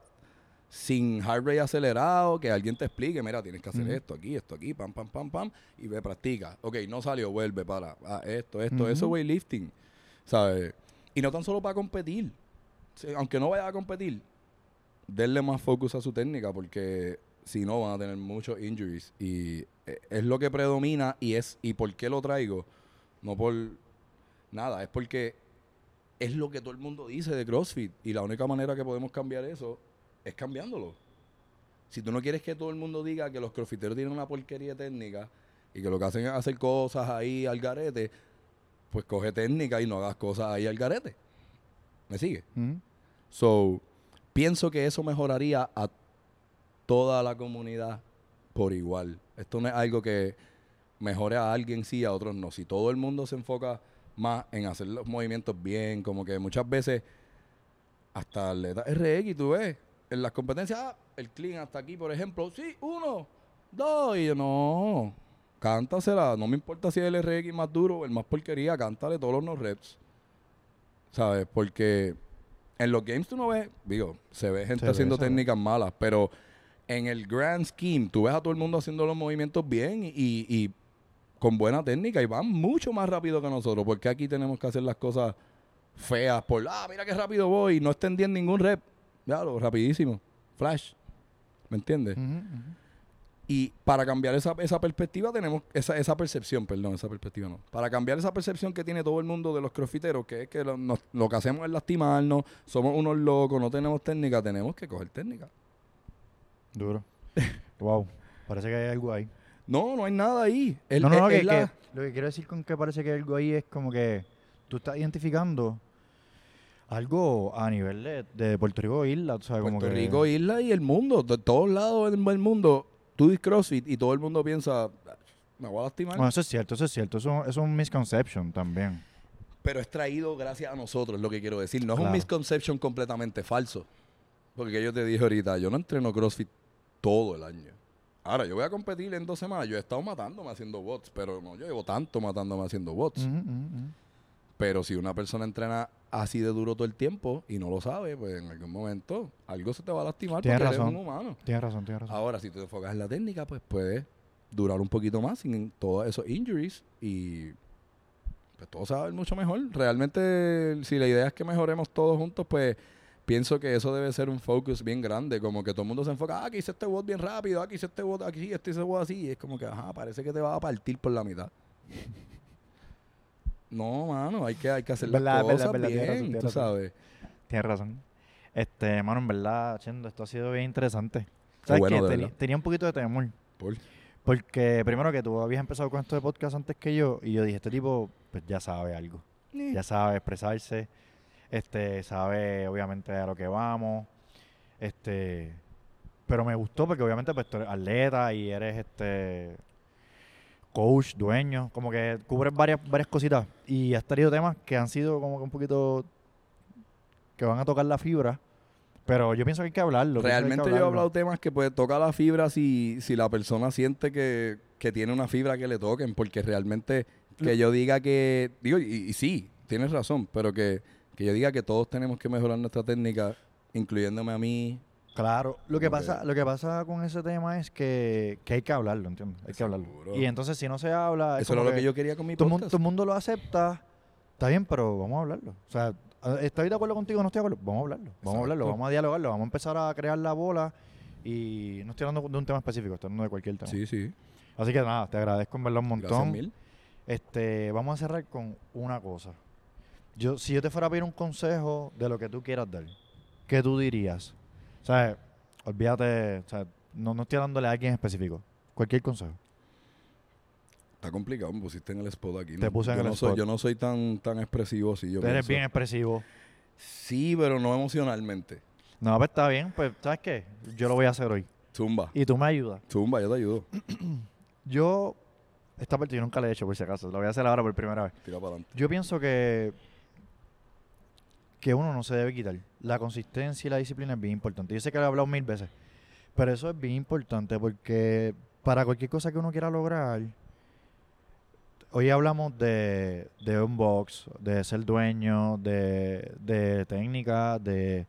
sin heart rate acelerado, que alguien te explique, mira, tienes que hacer esto aquí, esto aquí, pam, pam, pam, pam, y ve, practica. Ok, no salió, vuelve para ah, esto, esto, Ujú. eso, weightlifting, ¿sabes? Y no tan solo para competir. Aunque no vaya a competir, denle más focus a su técnica, porque si no van a tener muchos injuries. Y eh, es lo que predomina y es, ¿y por qué lo traigo? No por nada, es porque es lo que todo el mundo dice de CrossFit. Y la única manera que podemos cambiar eso es cambiándolo. Si tú no quieres que todo el mundo diga que los crossfiteros tienen una porquería técnica y que lo que hacen es hacer cosas ahí al garete, pues coge técnica y no hagas cosas ahí al garete. ¿Me sigue? Ujú. So, pienso que eso mejoraría a toda la comunidad por igual. Esto no es algo que mejore a alguien sí, a otros no. Si todo el mundo se enfoca más en hacer los movimientos bien, como que muchas veces hasta atletas RX, tú ves, en las competencias, ah, el clean hasta aquí, por ejemplo, sí, uno, dos, y yo, no, cántasela, no me importa si es el RX más duro el más porquería, cántale todos los no reps. ¿Sabes? Porque en los games tú no ves, digo, se ve gente Se haciendo ve. técnicas malas, pero en el grand scheme tú ves a todo el mundo haciendo los movimientos bien y, y con buena técnica y van mucho más rápido que nosotros, porque aquí tenemos que hacer las cosas feas por, ah, mira qué rápido voy y no extendí en ningún rep. Ya, lo rapidísimo. Flash. ¿Me entiendes? Y para cambiar esa, esa perspectiva tenemos, esa, esa percepción, perdón, esa perspectiva no. Para cambiar esa percepción que tiene todo el mundo de los crossfiteros, que es que lo, nos- lo que hacemos es lastimarnos, somos unos locos, no tenemos técnica, tenemos que coger técnica. Duro. [LAUGHS] wow. Parece que hay algo ahí. No, no hay nada ahí. El- no, no, no, es- que, la- que lo que quiero decir con que parece que hay algo ahí es como que tú estás identificando algo a nivel de, de Puerto Rico isla, como Puerto que- Rico, isla y el mundo, de todos lados del mundo, tú dices CrossFit y todo el mundo piensa, "Ah, me voy a lastimar. Bueno, eso es cierto, eso es cierto. Eso, eso es un misconception también. Pero es traído gracias a nosotros, es lo que quiero decir. No es un misconception completamente falso. Porque yo te dije ahorita, yo no entreno CrossFit todo el año. Ahora, yo voy a competir en dos semanas. Yo he estado matándome haciendo bots, pero no, yo llevo tanto matándome haciendo bots. Pero si una persona entrena así de duro todo el tiempo y no lo sabe, pues en algún momento algo se te va a lastimar Tienes porque razón. eres un humano. Tienes razón, tienes razón. Ahora, si te enfocas en la técnica, pues puedes durar un poquito más sin todos esos injuries y pues todo se va a ver mucho mejor. Realmente, si la idea es que mejoremos todos juntos, pues pienso que eso debe ser un focus bien grande, como que todo el mundo se enfoca, ah, aquí hice este bot bien rápido, aquí hice este bot, aquí este hice bot así, y es como que, ajá, parece que te va a partir por la mitad. No, mano, hay que, hay que hacer Verdad, las verdad, cosas verdad, tienes razón, bien, tienes tú razón. sabes. Tienes razón. Este, mano, en verdad, Chendo, esto ha sido bien interesante. ¿Sabes bueno, qué? tenía un poquito de temor. Por- Porque primero que tú habías empezado con esto de podcast antes que yo, y yo dije, este tipo, pues ya sabe algo. Ya sabe expresarse, este, sabe obviamente a lo que vamos. Este, pero me gustó porque obviamente pues tú eres atleta y eres este coach, dueño, como que cubres varias, varias cositas. Y has tenido temas que han sido como que un poquito que van a tocar la fibra. Pero yo pienso que hay que hablarlo. que que Realmente yo he hablado temas que pues toca la fibra si, si la persona siente que, que tiene una fibra que le toquen, porque realmente que yo diga que, digo, y, y sí, tienes razón, pero que, que yo diga que todos tenemos que mejorar nuestra técnica, incluyéndome a mí. Claro, lo que pasa, lo que pasa con ese tema es que, que hay que hablarlo, ¿entiendes? Hay que hablarlo. Seguro. Y entonces si no se habla, es Eso era como lo que yo quería con mi todo, el mundo, podcast. todo el mundo lo acepta, está bien, pero vamos a hablarlo. O sea, a- ¿estoy de acuerdo contigo o no estoy de acuerdo? Vamos a hablarlo, vamos a hablarlo, Exacto. vamos a dialogarlo, vamos a empezar a crear la bola y no estoy hablando de un tema específico, estoy hablando de cualquier tema. Sí, sí. Así que nada, te agradezco en verdad un Gracias montón. mil. Este, vamos a cerrar con una cosa. Yo, si yo te fuera a pedir un consejo de lo que tú quieras dar, ¿qué tú dirías? O sea, olvídate, o sea, no, no estoy hablándole a alguien específico. Cualquier consejo. Está complicado, me pusiste en el spot aquí. Te ¿no? puse en yo el no soy, spot. yo no soy tan, tan expresivo así. Yo Tú eres pienso. bien expresivo. Sí, pero no emocionalmente. No, pues está bien, pues, ¿sabes qué? Yo lo voy a hacer hoy. Zumba. Y tú me ayudas. Zumba, yo te ayudo. [CLEARS THROAT] Yo, esta parte yo nunca la he hecho por si acaso, lo voy a hacer ahora por primera vez. Tira para adelante. Yo pienso que que uno no se debe quitar. La consistencia y la disciplina es bien importante. Yo sé que lo he hablado mil veces, pero eso es bien importante porque para cualquier cosa que uno quiera lograr, hoy hablamos de, de un box, de ser dueño, de, de técnica, de,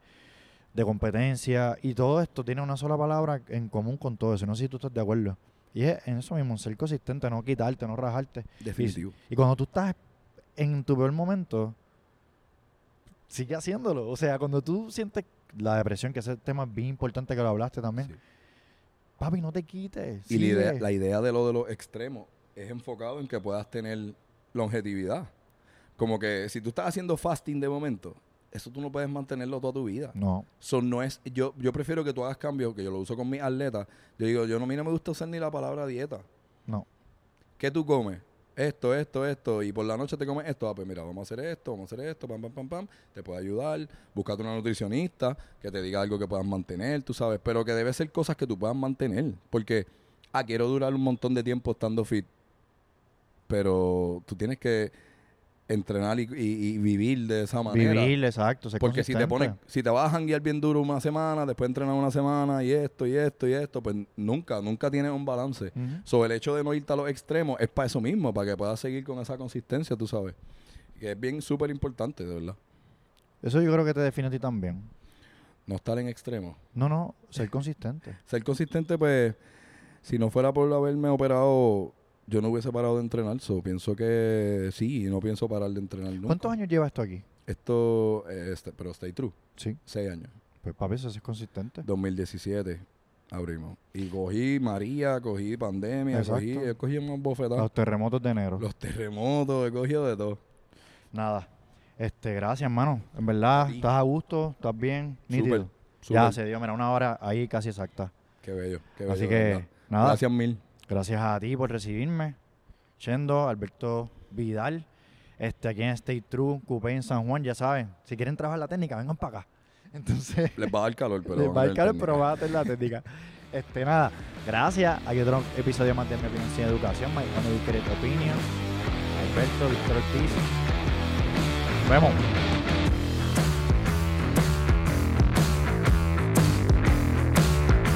de competencia, y todo esto tiene una sola palabra en común con todo eso. No sé si tú estás de acuerdo. Y es en eso mismo, ser consistente, no quitarte, no rajarte. Definitivo. Y cuando tú estás en tu peor momento, sigue haciéndolo. O sea, cuando tú sientes la depresión, que ese tema es bien importante que lo hablaste también, Sí. papi, no te quites. Y la idea, la idea de lo de los extremos es enfocado en que puedas tener longevidad. Como que si tú estás haciendo fasting de momento, eso tú no puedes mantenerlo toda tu vida. No, So, no es, yo, yo prefiero que tú hagas cambios, que yo lo uso con mis atletas. Yo digo, yo no, a mí no me gusta usar ni la palabra dieta. no. ¿Qué tú comes? Esto, esto, esto. Y por la noche te comes esto. Ah, pues mira, vamos a hacer esto, vamos a hacer esto, pam, pam, pam, pam. Te puede ayudar. Búscate una nutricionista que te diga algo que puedas mantener, tú sabes. Pero que debe ser cosas que tú puedas mantener. Porque, ah, quiero durar un montón de tiempo estando fit. Pero tú tienes que entrenar y, y- y vivir de esa manera. Vivir, exacto. Porque si te pones, si te vas a janguear bien duro una semana, después entrenar una semana y esto y esto y esto, pues nunca, nunca tienes un balance. Ujú. Sobre el hecho de no irte a los extremos es para eso mismo, para que puedas seguir con esa consistencia, tú sabes. Que es bien súper importante, de verdad. Eso yo creo que te define a ti también. No estar en extremos. No, no, ser consistente. [LAUGHS] Ser consistente, pues, si no fuera por haberme operado, yo no hubiese parado de entrenar. So, pienso que sí, y no pienso parar de entrenar nunca. ¿Cuántos años lleva esto aquí? Esto, eh, este, pero stay true, Sí. seis años. Pues papi, eso es consistente. 2017 abrimos. Y cogí María, cogí pandemia, Exacto. cogí, he cogido más bofetadas. Los terremotos de enero. Los terremotos, he cogido de todo. Nada. Este, gracias, hermano. En verdad, Sí. estás a gusto, estás bien, nítido. Súper, súper. Ya se dio, mira, una hora ahí casi exacta. Qué bello, qué bello. Así que, nada, Gracias mil. Gracias a ti por recibirme. Chendo, Alberto Vidal, este, aquí en State True, Coupé en San Juan, ya saben. Si quieren trabajar la técnica, vengan para acá. [LAUGHS] Entonces, Les va a dar calor, pero. [LAUGHS] les va a caro, técnica. pero va a tener la técnica. Este, nada, gracias. Hay otro episodio más de Mi Opinión Sin Educación, My Credit Opinion. Alberto, Víctor Ortiz. Nos vemos.